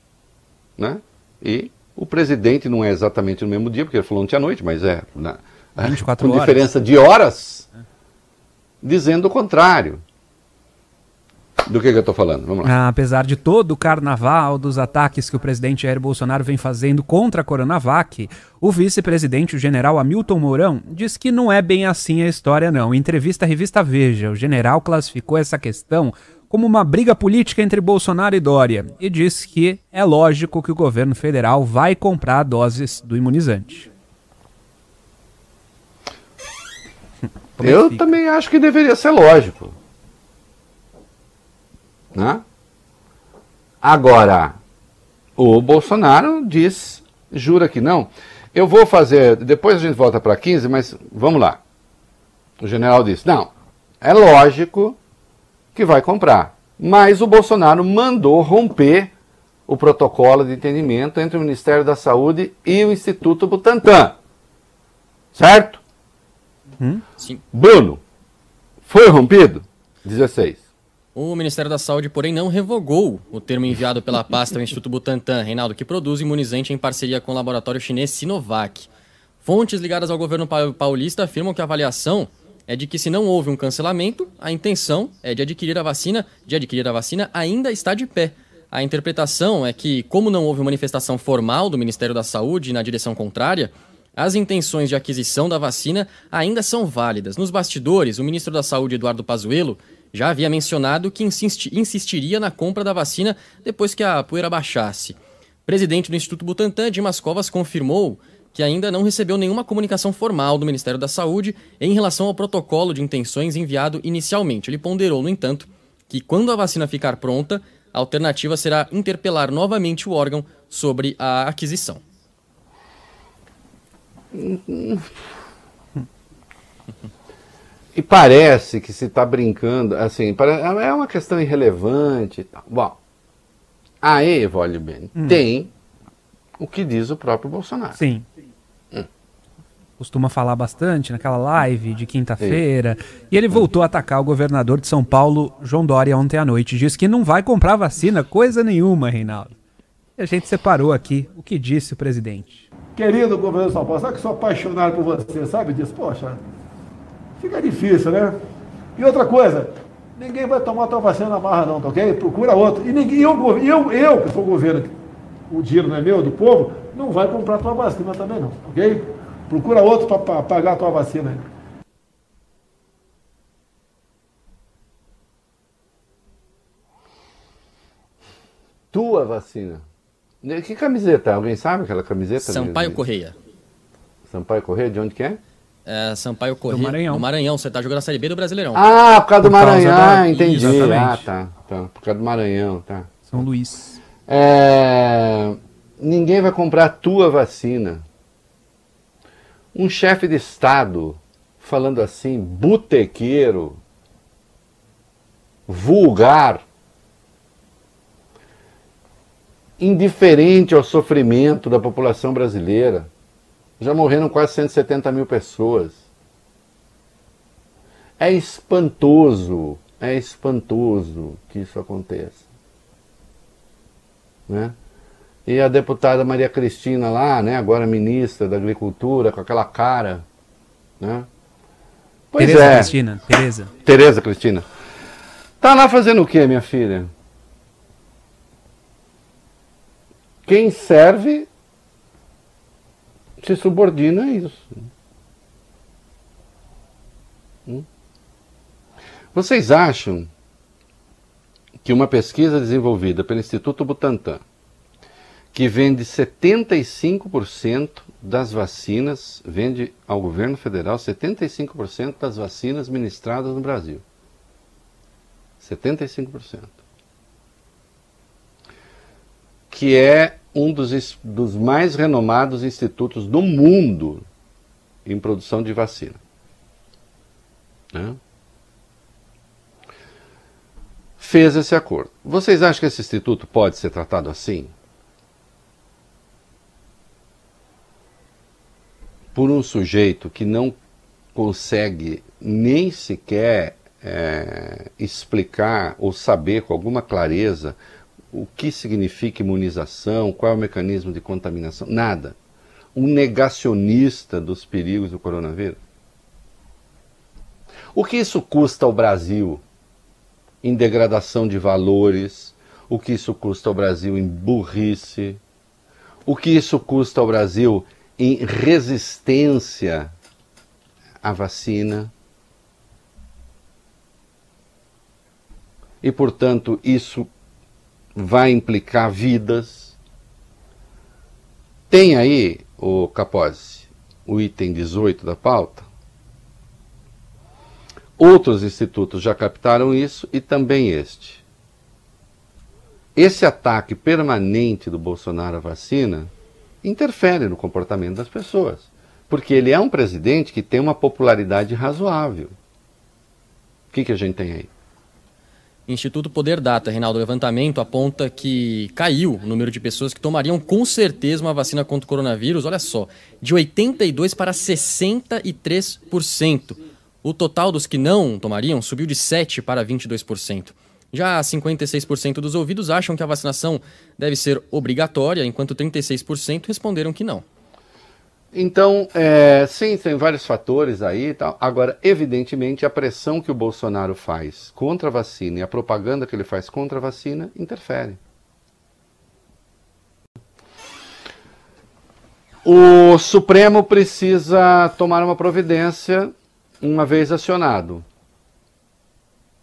né? E o presidente não é exatamente no mesmo dia, porque ele falou ontem à noite, mas é né? com horas. diferença de horas, dizendo o contrário. Do que, que eu estou falando? Vamos lá. Ah, apesar de todo o carnaval dos ataques que o presidente Jair Bolsonaro vem fazendo contra a Coronavac, o vice-presidente, o general Hamilton Mourão, diz que não é bem assim a história, não. Em entrevista à revista Veja, o general classificou essa questão como uma briga política entre Bolsonaro e Dória e disse que é lógico que o governo federal vai comprar doses do imunizante. Eu também acho que deveria ser lógico. Né? Agora, o Bolsonaro diz, jura que não. Eu vou fazer, depois a gente volta para 15, mas vamos lá. O general disse: não, é lógico que vai comprar. Mas o Bolsonaro mandou romper o protocolo de entendimento entre o Ministério da Saúde e o Instituto Butantan. Certo? Hum? Sim. Bruno, foi rompido? 16. O Ministério da Saúde, porém, não revogou o termo enviado pela pasta ao Instituto Butantan, Reinaldo, que produz imunizante em parceria com o laboratório chinês Sinovac. Fontes ligadas ao governo paulista afirmam que a avaliação é de que se não houve um cancelamento, a intenção é de adquirir a vacina, de adquirir a vacina ainda está de pé. A interpretação é que, como não houve manifestação formal do Ministério da Saúde na direção contrária, as intenções de aquisição da vacina ainda são válidas. Nos bastidores, o ministro da Saúde, Eduardo Pazuello, já havia mencionado que insisti insistiria na compra da vacina depois que a poeira baixasse. Presidente do Instituto Butantan, Dimas Covas, confirmou que ainda não recebeu nenhuma comunicação formal do Ministério da Saúde em relação ao protocolo de intenções enviado inicialmente. Ele ponderou, no entanto, que quando a vacina ficar pronta, a alternativa será interpelar novamente o órgão sobre a aquisição. E parece que se está brincando, assim, é uma questão irrelevante. Bom, aí, Evólio bem, hum. tem o que diz o próprio Bolsonaro. Sim. Hum. Costuma falar bastante naquela live de quinta-feira. E ele voltou a atacar o governador de São Paulo, João Dória, ontem à noite. Diz que não vai comprar vacina, coisa nenhuma, Reinaldo. E a gente separou aqui o que disse o presidente. Querido governador de São Paulo, sabe que sou apaixonado por você, sabe disso? Poxa, fica difícil, né? E outra coisa, ninguém vai tomar tua vacina na marra não, tá ok? Procura outro. E ninguém, eu, eu, eu que sou governo, o dinheiro não é meu, do povo, não vai comprar tua vacina também não, ok? Procura outro para pagar a tua vacina aí. Tua vacina. Que camiseta? Alguém sabe aquela camiseta? Sampaio Correia. Sampaio Correia, de onde que é? É, Sampaio Corrêa. Do Maranhão. Do Maranhão, você tá jogando a Série B do Brasileirão. Ah, por causa do por Maranhão, da... entendi. Exatamente. Ah, tá, tá. Por causa do Maranhão, tá. São Luís. É... Ninguém vai comprar a tua vacina. Um chefe de Estado falando assim, botequeiro, vulgar, indiferente ao sofrimento da população brasileira. Já morreram quase 170 mil pessoas. É espantoso, é espantoso que isso aconteça. Né? E a deputada Maria Cristina lá, né, agora ministra da Agricultura, com aquela cara, né? Pois Tereza é. Cristina, Tereza. Tereza Cristina. Tá lá fazendo o que, minha filha? Quem serve se subordina a isso. Hum? Vocês acham que uma pesquisa desenvolvida pelo Instituto Butantan que vende 75% das vacinas, vende ao governo federal 75% das vacinas ministradas no Brasil. 75%. Que é um dos, dos mais renomados institutos do mundo em produção de vacina. Né? Fez esse acordo. Vocês acham que esse instituto pode ser tratado assim? por um sujeito que não consegue nem sequer é, explicar ou saber com alguma clareza o que significa imunização, qual é o mecanismo de contaminação, nada. Um negacionista dos perigos do coronavírus. O que isso custa ao Brasil em degradação de valores? O que isso custa ao Brasil em burrice? O que isso custa ao Brasil em resistência à vacina. E, portanto, isso vai implicar vidas. Tem aí, o Capozzi, o item 18 da pauta. Outros institutos já captaram isso e também este. Esse ataque permanente do Bolsonaro à vacina interfere no comportamento das pessoas. Porque ele é um presidente que tem uma popularidade razoável. O que, que a gente tem aí? Instituto Poder Data, Reinaldo, levantamento aponta que caiu o número de pessoas que tomariam com certeza uma vacina contra o coronavírus, olha só, de 82% para 63%. O total dos que não tomariam subiu de 7% para 22%. Já 56% dos ouvidos acham que a vacinação deve ser obrigatória, enquanto 36% responderam que não. Então, é, sim, tem vários fatores aí e tal. Agora, evidentemente, a pressão que o Bolsonaro faz contra a vacina e a propaganda que ele faz contra a vacina interfere. O Supremo precisa tomar uma providência uma vez acionado.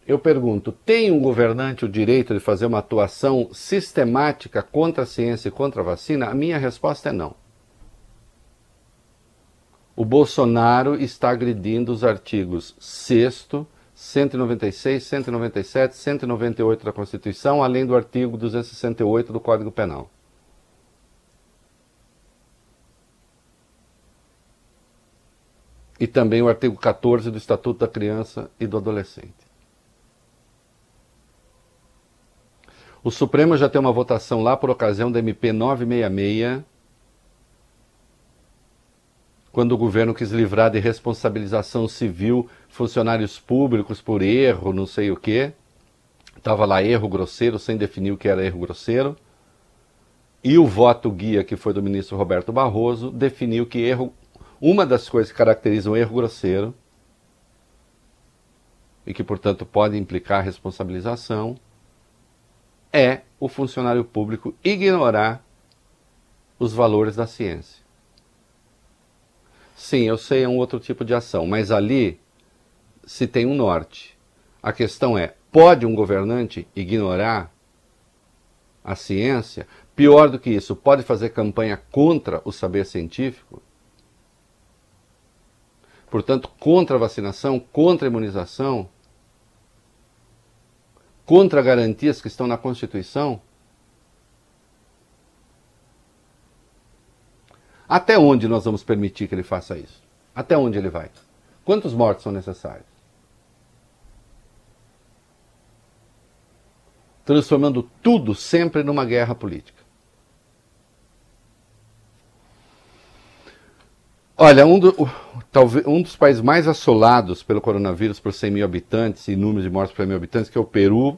Eu pergunto: tem um governante o direito de fazer uma atuação sistemática contra a ciência e contra a vacina? A minha resposta é não. O Bolsonaro está agredindo os artigos 6, 196, 197, 198 da Constituição, além do artigo 268 do Código Penal. E também o artigo 14 do Estatuto da Criança e do Adolescente. O Supremo já tem uma votação lá por ocasião da MP 966, quando o governo quis livrar de responsabilização civil funcionários públicos por erro, não sei o quê. Estava lá erro grosseiro, sem definir o que era erro grosseiro. E o voto guia, que foi do ministro Roberto Barroso, definiu que erro, uma das coisas que caracterizam erro grosseiro, e que, portanto, pode implicar responsabilização, é o funcionário público ignorar os valores da ciência. Sim, eu sei, é um outro tipo de ação, mas ali se tem um norte. A questão é: pode um governante ignorar a ciência? Pior do que isso, pode fazer campanha contra o saber científico? Portanto, contra a vacinação, contra a imunização? contra garantias que estão na Constituição? Até onde nós vamos permitir que ele faça isso? Até onde ele vai? Quantos mortos são necessários? Transformando tudo sempre numa guerra política. Olha, um, do, talvez, um dos países mais assolados pelo coronavírus por 100 mil habitantes e número de mortes por 100 mil habitantes, que é o Peru,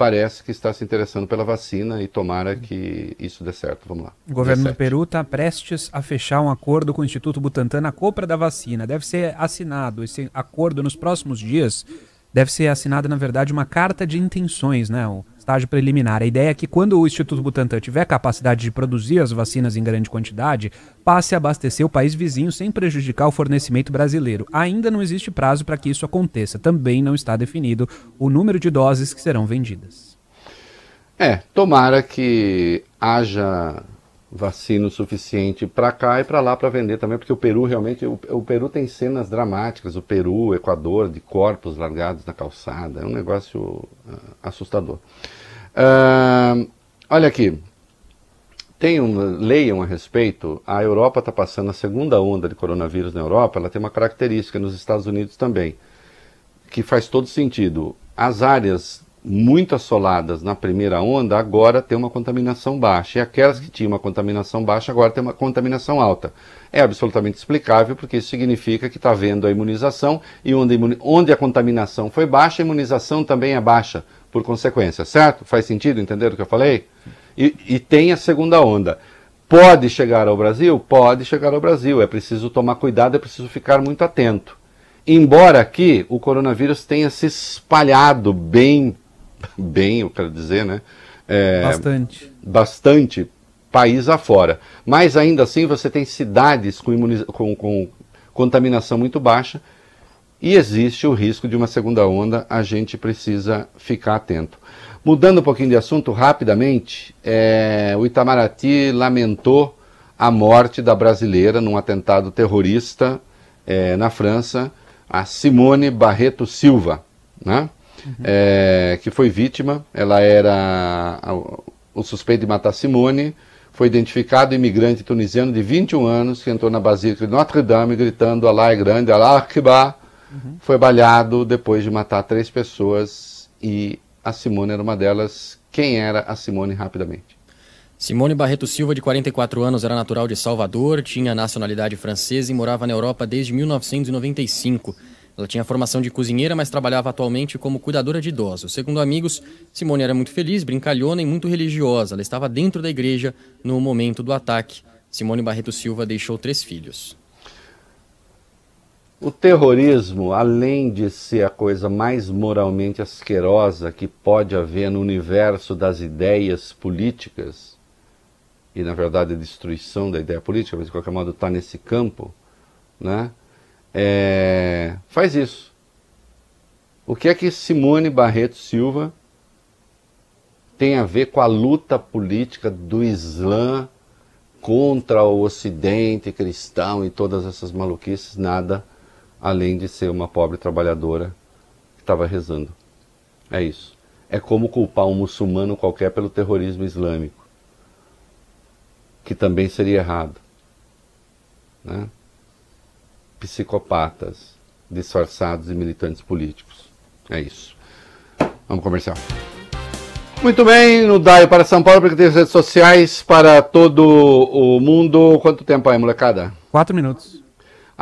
parece que está se interessando pela vacina e tomara que isso dê certo. Vamos lá. O governo do Peru está prestes a fechar um acordo com o Instituto Butantan na compra da vacina. Deve ser assinado esse acordo nos próximos dias. Deve ser assinada, na verdade, uma carta de intenções, né? O estágio preliminar. A ideia é que quando o Instituto Butantan tiver capacidade de produzir as vacinas em grande quantidade, passe a abastecer o país vizinho sem prejudicar o fornecimento brasileiro. Ainda não existe prazo para que isso aconteça. Também não está definido o número de doses que serão vendidas. É, tomara que haja vacina o suficiente para cá e para lá para vender também, porque o Peru realmente, o, o, Peru tem cenas dramáticas, o Peru, o Equador, de corpos largados na calçada, é um negócio uh, assustador. Uh, olha aqui, tem um, leiam a respeito, a Europa está passando a segunda onda de coronavírus na Europa, ela tem uma característica nos Estados Unidos também, que faz todo sentido. As áreas muito assoladas na primeira onda, agora tem uma contaminação baixa. E aquelas que tinham uma contaminação baixa, agora tem uma contaminação alta. É absolutamente explicável, porque isso significa que está havendo a imunização, e onde, onde a contaminação foi baixa, a imunização também é baixa, por consequência, certo? Faz sentido entender o que eu falei? E, e tem a segunda onda. Pode chegar ao Brasil? Pode chegar ao Brasil. É preciso tomar cuidado, é preciso ficar muito atento. Embora aqui o coronavírus tenha se espalhado bem bem, eu quero dizer, né? É, bastante. Bastante país afora. Mas ainda assim você tem cidades com, com, com contaminação muito baixa e existe o risco de uma segunda onda, a gente precisa ficar atento. Mudando um pouquinho de assunto rapidamente, é, o Itamaraty lamentou a morte da brasileira num atentado terrorista é, na França, a Simone Barreto Silva. Né? uhum. é, que foi vítima. Ela era o suspeito de matar Simone. Foi identificado imigrante tunisiano de 21 anos que entrou na Basílica de Notre Dame gritando Allah é grande, Allah Akbar. Uhum. Foi balhado depois de matar três pessoas e a Simone era uma delas. Quem era a Simone rapidamente? Simone Barreto Silva, de 44 anos, era natural de Salvador, tinha nacionalidade francesa e morava na Europa desde 1995. Ela tinha formação de cozinheira, mas trabalhava atualmente como cuidadora de idosos. Segundo amigos, Simone era muito feliz, brincalhona e muito religiosa. Ela estava dentro da igreja no momento do ataque. Simone Barreto Silva deixou três filhos. O terrorismo, além de ser a coisa mais moralmente asquerosa que pode haver no universo das ideias políticas, e na verdade a destruição da ideia política, mas de qualquer modo está nesse campo, né? é, faz isso. O que é que Simone Barreto Silva tem a ver com a luta política do Islã contra o Ocidente cristão e todas essas maluquices? Nada, além de ser uma pobre trabalhadora que estava rezando. É isso. É como culpar um muçulmano qualquer pelo terrorismo islâmico, que também seria errado. Né? psicopatas disfarçados de militantes políticos. É isso. Vamos comercial. Muito bem, no DAI para São Paulo, porque tem redes sociais para todo o mundo. Quanto tempo aí, molecada? Quatro minutos.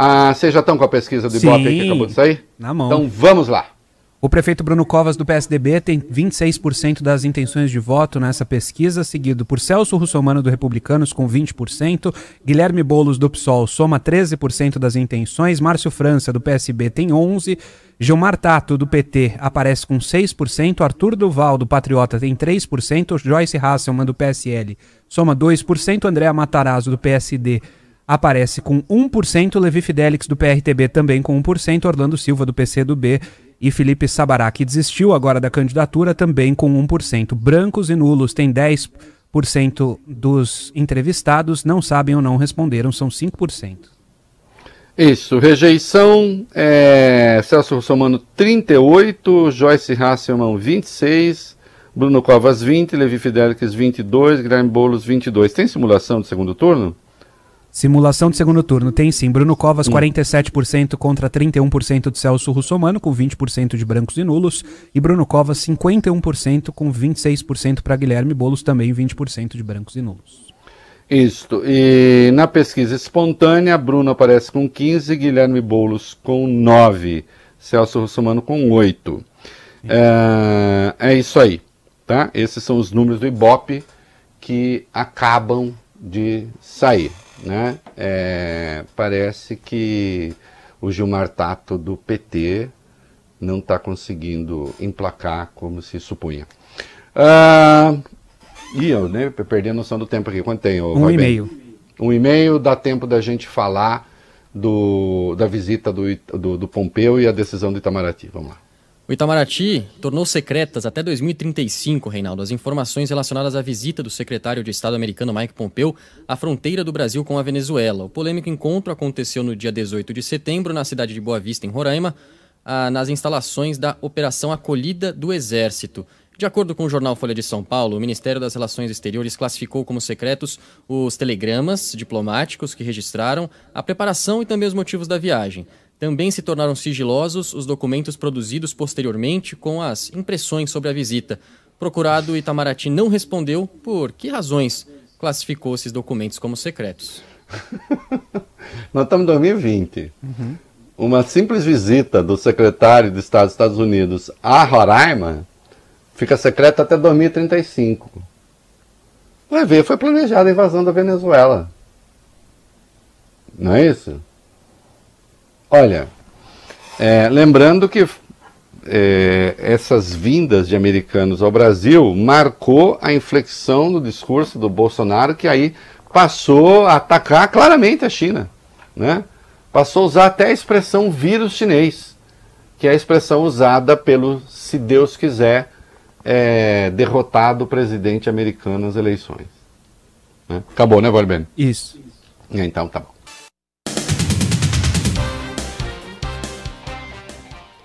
Ah, vocês já estão com a pesquisa do Ibope que acabou de sair? Na mão. Então vamos lá. O prefeito Bruno Covas, do PSDB, tem 26% das intenções de voto nessa pesquisa, seguido por Celso Russomano, do Republicanos, com 20%, Guilherme Boulos, do PSOL, soma 13% das intenções, Márcio França, do PSB, tem 11%, Gilmar Tato, do PT, aparece com 6%, Arthur Duval, do Patriota, tem 3%, Joyce Hasselman, do PSL, soma 2%, Andréa Matarazzo, do PSD, aparece com 1%, Levi Fidelix, do PRTB, também com 1%, Orlando Silva, do PCdoB, e Felipe Sabará, que desistiu agora da candidatura, também com 1%. Brancos e nulos têm 10% dos entrevistados, não sabem ou não responderam, são 5%. Isso, rejeição, é, Celso Russomano 38, Joyce Hasselman 26, Bruno Covas 20, Levi Fidelix 22, Guilherme Boulos 22. Tem simulação do segundo turno? Simulação de segundo turno. Tem sim. Bruno Covas, 47% contra 31% de Celso Russomano, com 20% de brancos e nulos. E Bruno Covas, 51% com 26% para Guilherme Boulos, também 20% de brancos e nulos. Isto. E na pesquisa espontânea, Bruno aparece com 15, Guilherme Boulos com 9, Celso Russomano com 8. É, é isso aí, tá? Esses são os números do Ibope que acabam de sair. Né? É, parece que o Gilmar Tato do PT não está conseguindo emplacar como se supunha. Ah, e eu né, perdi a noção do tempo aqui. Quanto tem? Um e-mail. Um e-mail, dá tempo da gente falar do, da visita do, do, do Pompeu e a decisão do Itamaraty. Vamos lá. O Itamaraty tornou secretas até 2035, Reinaldo, as informações relacionadas à visita do secretário de Estado americano Mike Pompeo à fronteira do Brasil com a Venezuela. O polêmico encontro aconteceu no dia 18 de setembro na cidade de Boa Vista, em Roraima, nas instalações da Operação Acolhida do Exército. De acordo com o jornal Folha de São Paulo, o Ministério das Relações Exteriores classificou como secretos os telegramas diplomáticos que registraram a preparação e também os motivos da viagem. Também se tornaram sigilosos os documentos produzidos posteriormente com as impressões sobre a visita. Procurado Itamaraty não respondeu por que razões classificou esses documentos como secretos. Nós estamos em 2020. Uhum. Uma simples visita do secretário de Estado dos Estados Unidos a Roraima fica secreta até 2035. Vai ver, foi planejada a invasão da Venezuela. Não é isso? Olha, é, lembrando que é, essas vindas de americanos ao Brasil marcou a inflexão do discurso do Bolsonaro, que aí passou a atacar claramente a China. Né? Passou a usar até a expressão vírus chinês, que é a expressão usada pelo, se Deus quiser, é, derrotado presidente americano nas eleições. Né? Acabou, né, Valben? Isso. Então tá bom.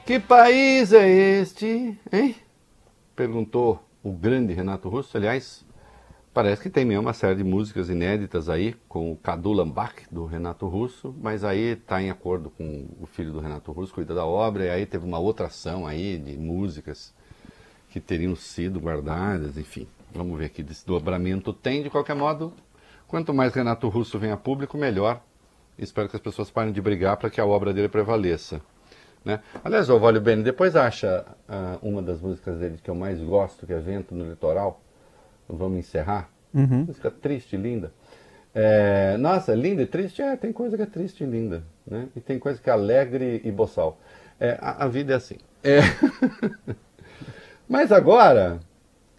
Que país é este, hein? Perguntou o grande Renato Russo. Aliás, parece que tem mesmo uma série de músicas inéditas aí com o Cadu Lambach, do Renato Russo, mas aí está em acordo com o filho do Renato Russo, cuida da obra, e aí teve uma outra ação aí de músicas que teriam sido guardadas, enfim. Vamos ver aqui desse dobramento tem, de qualquer modo, quanto mais Renato Russo vem a público, melhor. Espero que as pessoas parem de brigar para que a obra dele prevaleça. Né? Aliás, o Valho Bene, depois acha uh, uma das músicas dele que eu mais gosto, que é Vento no Litoral. Vamos encerrar. Uhum. Música triste, linda. É, nossa, linda e triste? É, tem coisa que é triste e linda. Né? E tem coisa que é alegre e boçal. É, a, a vida é assim. É... Mas agora,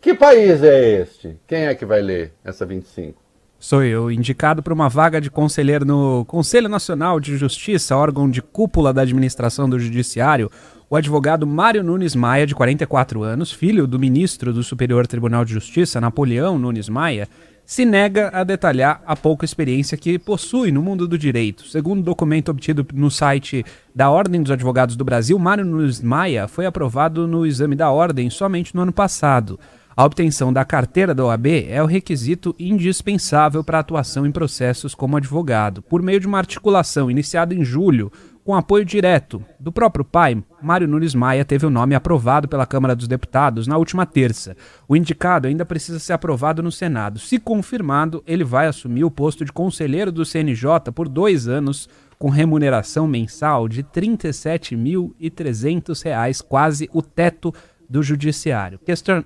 que país é este? Quem é que vai ler essa 25? Sou eu, indicado para uma vaga de conselheiro no Conselho Nacional de Justiça, órgão de cúpula da administração do Judiciário, o advogado Mário Nunes Maia, de 44 anos, filho do ministro do Superior Tribunal de Justiça, Napoleão Nunes Maia, se nega a detalhar a pouca experiência que possui no mundo do direito. Segundo documento obtido no site da Ordem dos Advogados do Brasil, Mário Nunes Maia foi aprovado no exame da Ordem somente no ano passado. A obtenção da carteira da OAB é o requisito indispensável para atuação em processos como advogado. Por meio de uma articulação iniciada em julho, com apoio direto do próprio pai, Mário Nunes Maia teve o nome aprovado pela Câmara dos Deputados na última terça. O indicado ainda precisa ser aprovado no Senado. Se confirmado, ele vai assumir o posto de conselheiro do CNJ por dois anos, com remuneração mensal de R$ 37.300, quase o teto do Judiciário.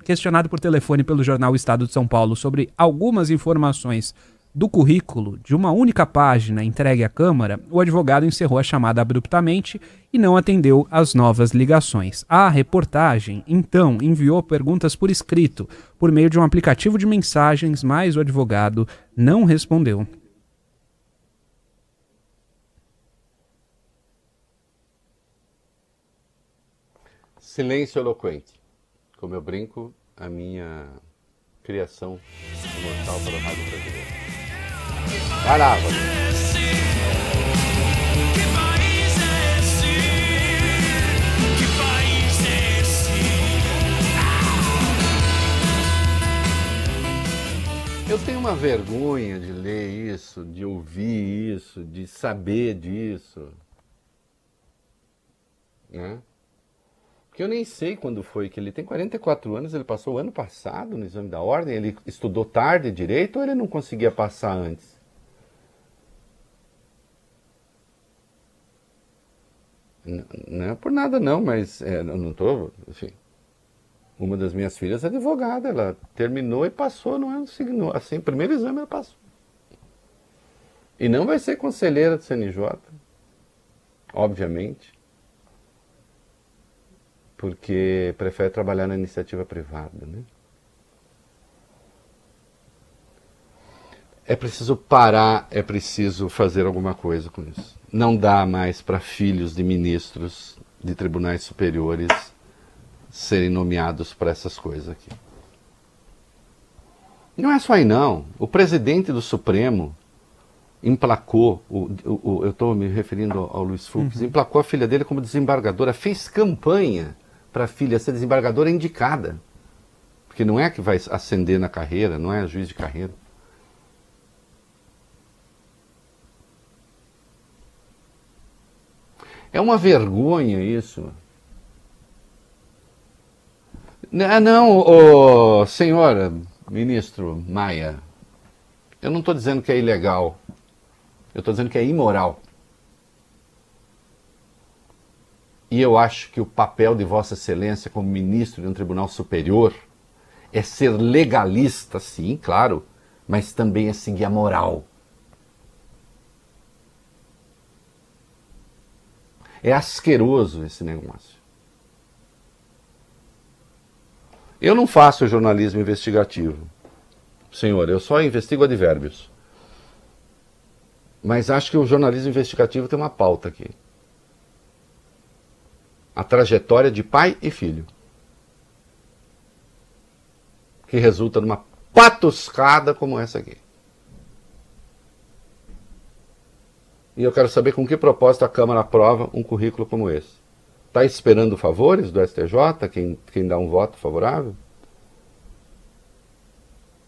Questionado por telefone pelo jornal Estado de São Paulo sobre algumas informações do currículo de uma única página entregue à Câmara, o advogado encerrou a chamada abruptamente e não atendeu às novas ligações. A reportagem, então, enviou perguntas por escrito, por meio de um aplicativo de mensagens, mas o advogado não respondeu. Silêncio eloquente. Como eu brinco, a minha criação imortal para o Rádio Brasileiro. Vai lá, Eu eu tenho uma vergonha de ler isso, de ouvir isso, de saber disso. Né? Porque eu nem sei quando foi que ele tem 44 anos, ele passou o ano passado no exame da ordem, ele estudou tarde direito ou ele não conseguia passar antes? Não é por nada não, mas é, não estou, enfim. Uma das minhas filhas é advogada, ela terminou e passou no ano seguinte, assim, primeiro exame ela passou. E não vai ser conselheira do CNJ, obviamente, porque prefere trabalhar na iniciativa privada, né? É preciso parar, é preciso fazer alguma coisa com isso. Não dá mais para filhos de ministros de tribunais superiores serem nomeados para essas coisas aqui. Não é só aí não. O presidente do Supremo emplacou, o, o, o eu estou me referindo ao, ao Luiz Fux, uhum. emplacou a filha dele como desembargadora, fez campanha para a filha ser desembargadora indicada. Porque não é que vai ascender na carreira, não é juiz de carreira. É uma vergonha isso. Ah, não, oh, senhora, ministro Maia, eu não estou dizendo que é ilegal, eu estou dizendo que é imoral. E eu acho que o papel de Vossa Excelência como ministro de um tribunal superior é ser legalista, sim, claro, mas também é seguir a moral. É asqueroso esse negócio. Eu não faço jornalismo investigativo, senhor, eu só investigo advérbios. Mas acho que o jornalismo investigativo tem uma pauta aqui. A trajetória de pai e filho. Que resulta numa patuscada como essa aqui. E eu quero saber com que propósito a Câmara aprova um currículo como esse. Está esperando favores do STJ, quem, quem dá um voto favorável?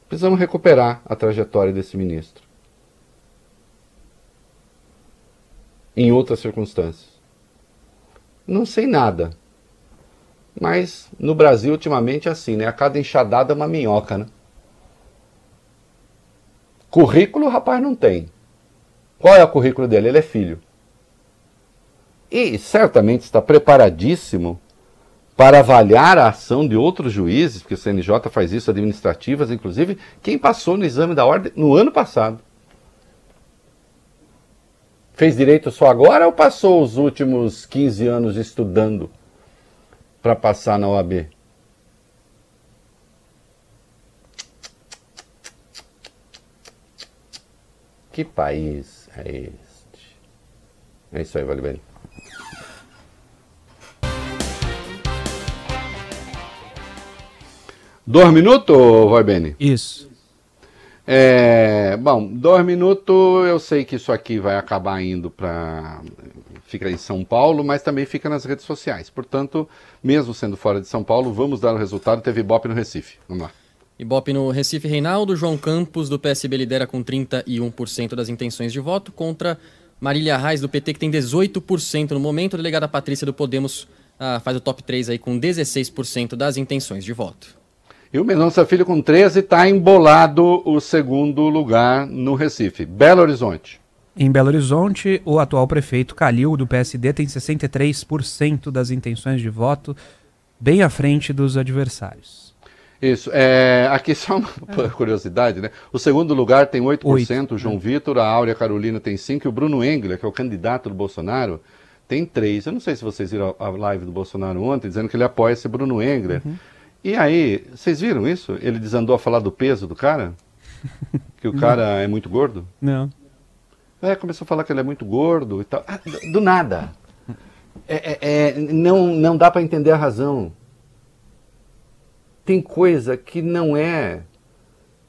Precisamos recuperar a trajetória desse ministro. Em outras circunstâncias. Não sei nada. Mas no Brasil, ultimamente, é assim, né? A cada enxadada é uma minhoca, né? Currículo o rapaz não tem. Qual é o currículo dele? Ele é filho. E certamente está preparadíssimo para avaliar a ação de outros juízes, porque o CNJ faz isso, administrativas, inclusive, quem passou no exame da ordem no ano passado. Fez direito só agora ou passou os últimos 15 anos estudando para passar na OAB? Que país é este. É isso aí, vale bem. Dois minutos, vai bem? Isso. É, bom, dois minutos, eu sei que isso aqui vai acabar indo para. Fica em São Paulo, mas também fica nas redes sociais. Portanto, mesmo sendo fora de São Paulo, vamos dar o resultado. Teve Ibope no Recife. Vamos lá. Ibope no Recife, Reinaldo. João Campos, do PSB, lidera com 31% das intenções de voto, contra Marília Reis, do PT, que tem 18% no momento. A delegada Patrícia, do Podemos, ah, faz o top 3 aí com 16% das intenções de voto. E o Mendonça Filho, com 13, está embolado o segundo lugar no Recife. Belo Horizonte. Em Belo Horizonte, o atual prefeito Calil, do PSD, tem 63% das intenções de voto, bem à frente dos adversários. Isso. É, aqui só uma é. curiosidade, né? O segundo lugar tem 8%, 8%. o João é. Vitor, a Áurea Carolina tem 5%, e o Bruno Engler, que é o candidato do Bolsonaro, tem 3%. Eu não sei se vocês viram a live do Bolsonaro ontem, dizendo que ele apoia esse Bruno Engler. Uhum. E aí, vocês viram isso? Ele desandou a falar do peso do cara? Que o cara é muito gordo? Não. É, começou a falar que ele é muito gordo e tal. Ah, do nada. É, é, é, não, não dá para entender a razão tem coisa que não é,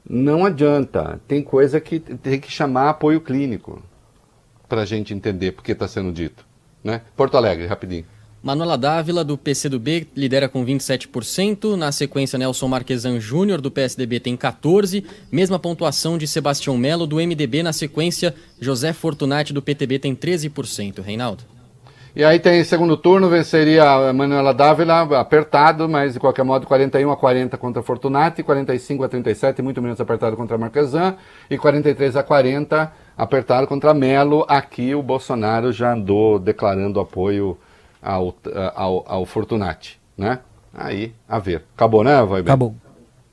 não adianta. Tem coisa que tem que chamar apoio clínico para a gente entender porque está sendo dito. Né? Porto Alegre, rapidinho. Manuela Dávila, do PCdoB, lidera com 27%. Na sequência, Nelson Marquesan Júnior, do PSDB, tem 14%. Mesma pontuação de Sebastião Melo, do MDB. Na sequência, José Fortunati, do PTB, tem 13%. Reinaldo. E aí tem segundo turno, venceria a Manuela Dávila, apertado, mas de qualquer modo 41 a 40 contra Fortunati, 45 a 37, muito menos apertado contra Marquesan, e 43 a 40 apertado contra Melo. Aqui o Bolsonaro já andou declarando apoio ao, ao, ao Fortunati, né? Aí, a ver. Acabou, né, Vai Acabou.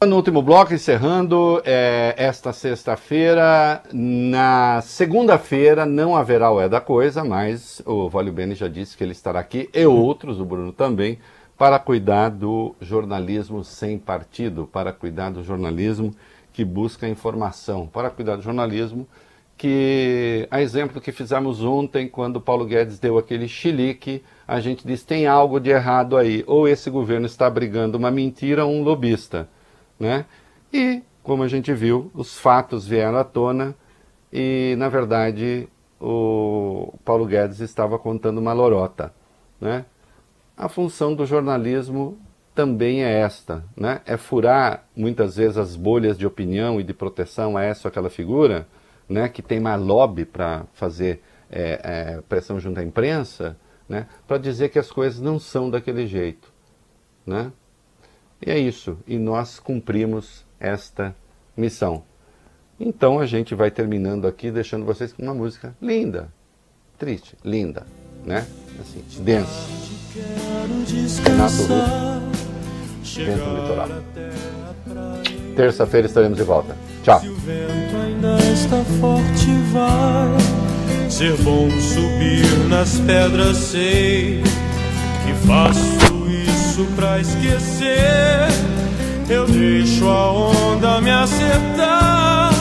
No último bloco, encerrando, é, esta sexta-feira, na segunda-feira não haverá o É da Coisa, mas o Vale Bene já disse que ele estará aqui, e outros, o Bruno também, para cuidar do jornalismo sem partido, para cuidar do jornalismo que busca informação, para cuidar do jornalismo que, a exemplo que fizemos ontem, quando Paulo Guedes deu aquele chilique, a gente disse, tem algo de errado aí, ou esse governo está brigando uma mentira ou um lobista né? E, como a gente viu, os fatos vieram à tona e, na verdade, o Paulo Guedes estava contando uma lorota, né? A função do jornalismo também é esta, né? É furar muitas vezes as bolhas de opinião e de proteção a essa ou aquela figura, né? Que tem mais lobby para fazer é, é, pressão junto à imprensa, né? Para dizer que as coisas não são daquele jeito, né? E é isso, e nós cumprimos esta missão. Então a gente vai terminando aqui, deixando vocês com uma música linda, triste, linda, né? Assim, densa. Renato Russo, dentro do litoral. Terça-feira estaremos de volta. Tchau. Ainda está forte, vai ser bom subir nas pedras, sei que faço isso pra esquecer. Eu deixo a onda me acertar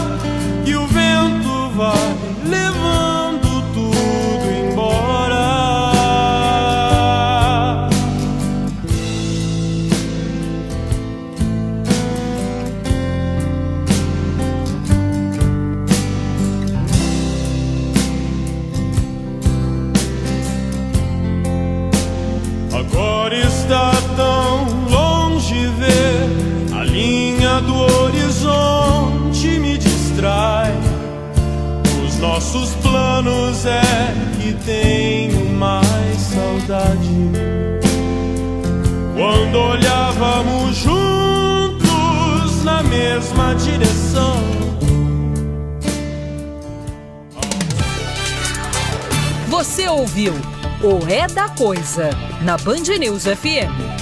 e o vento vai levando nossos planos é que tenho mais saudade. Quando olhávamos juntos na mesma direção. Você ouviu o É da Coisa na Band News FM.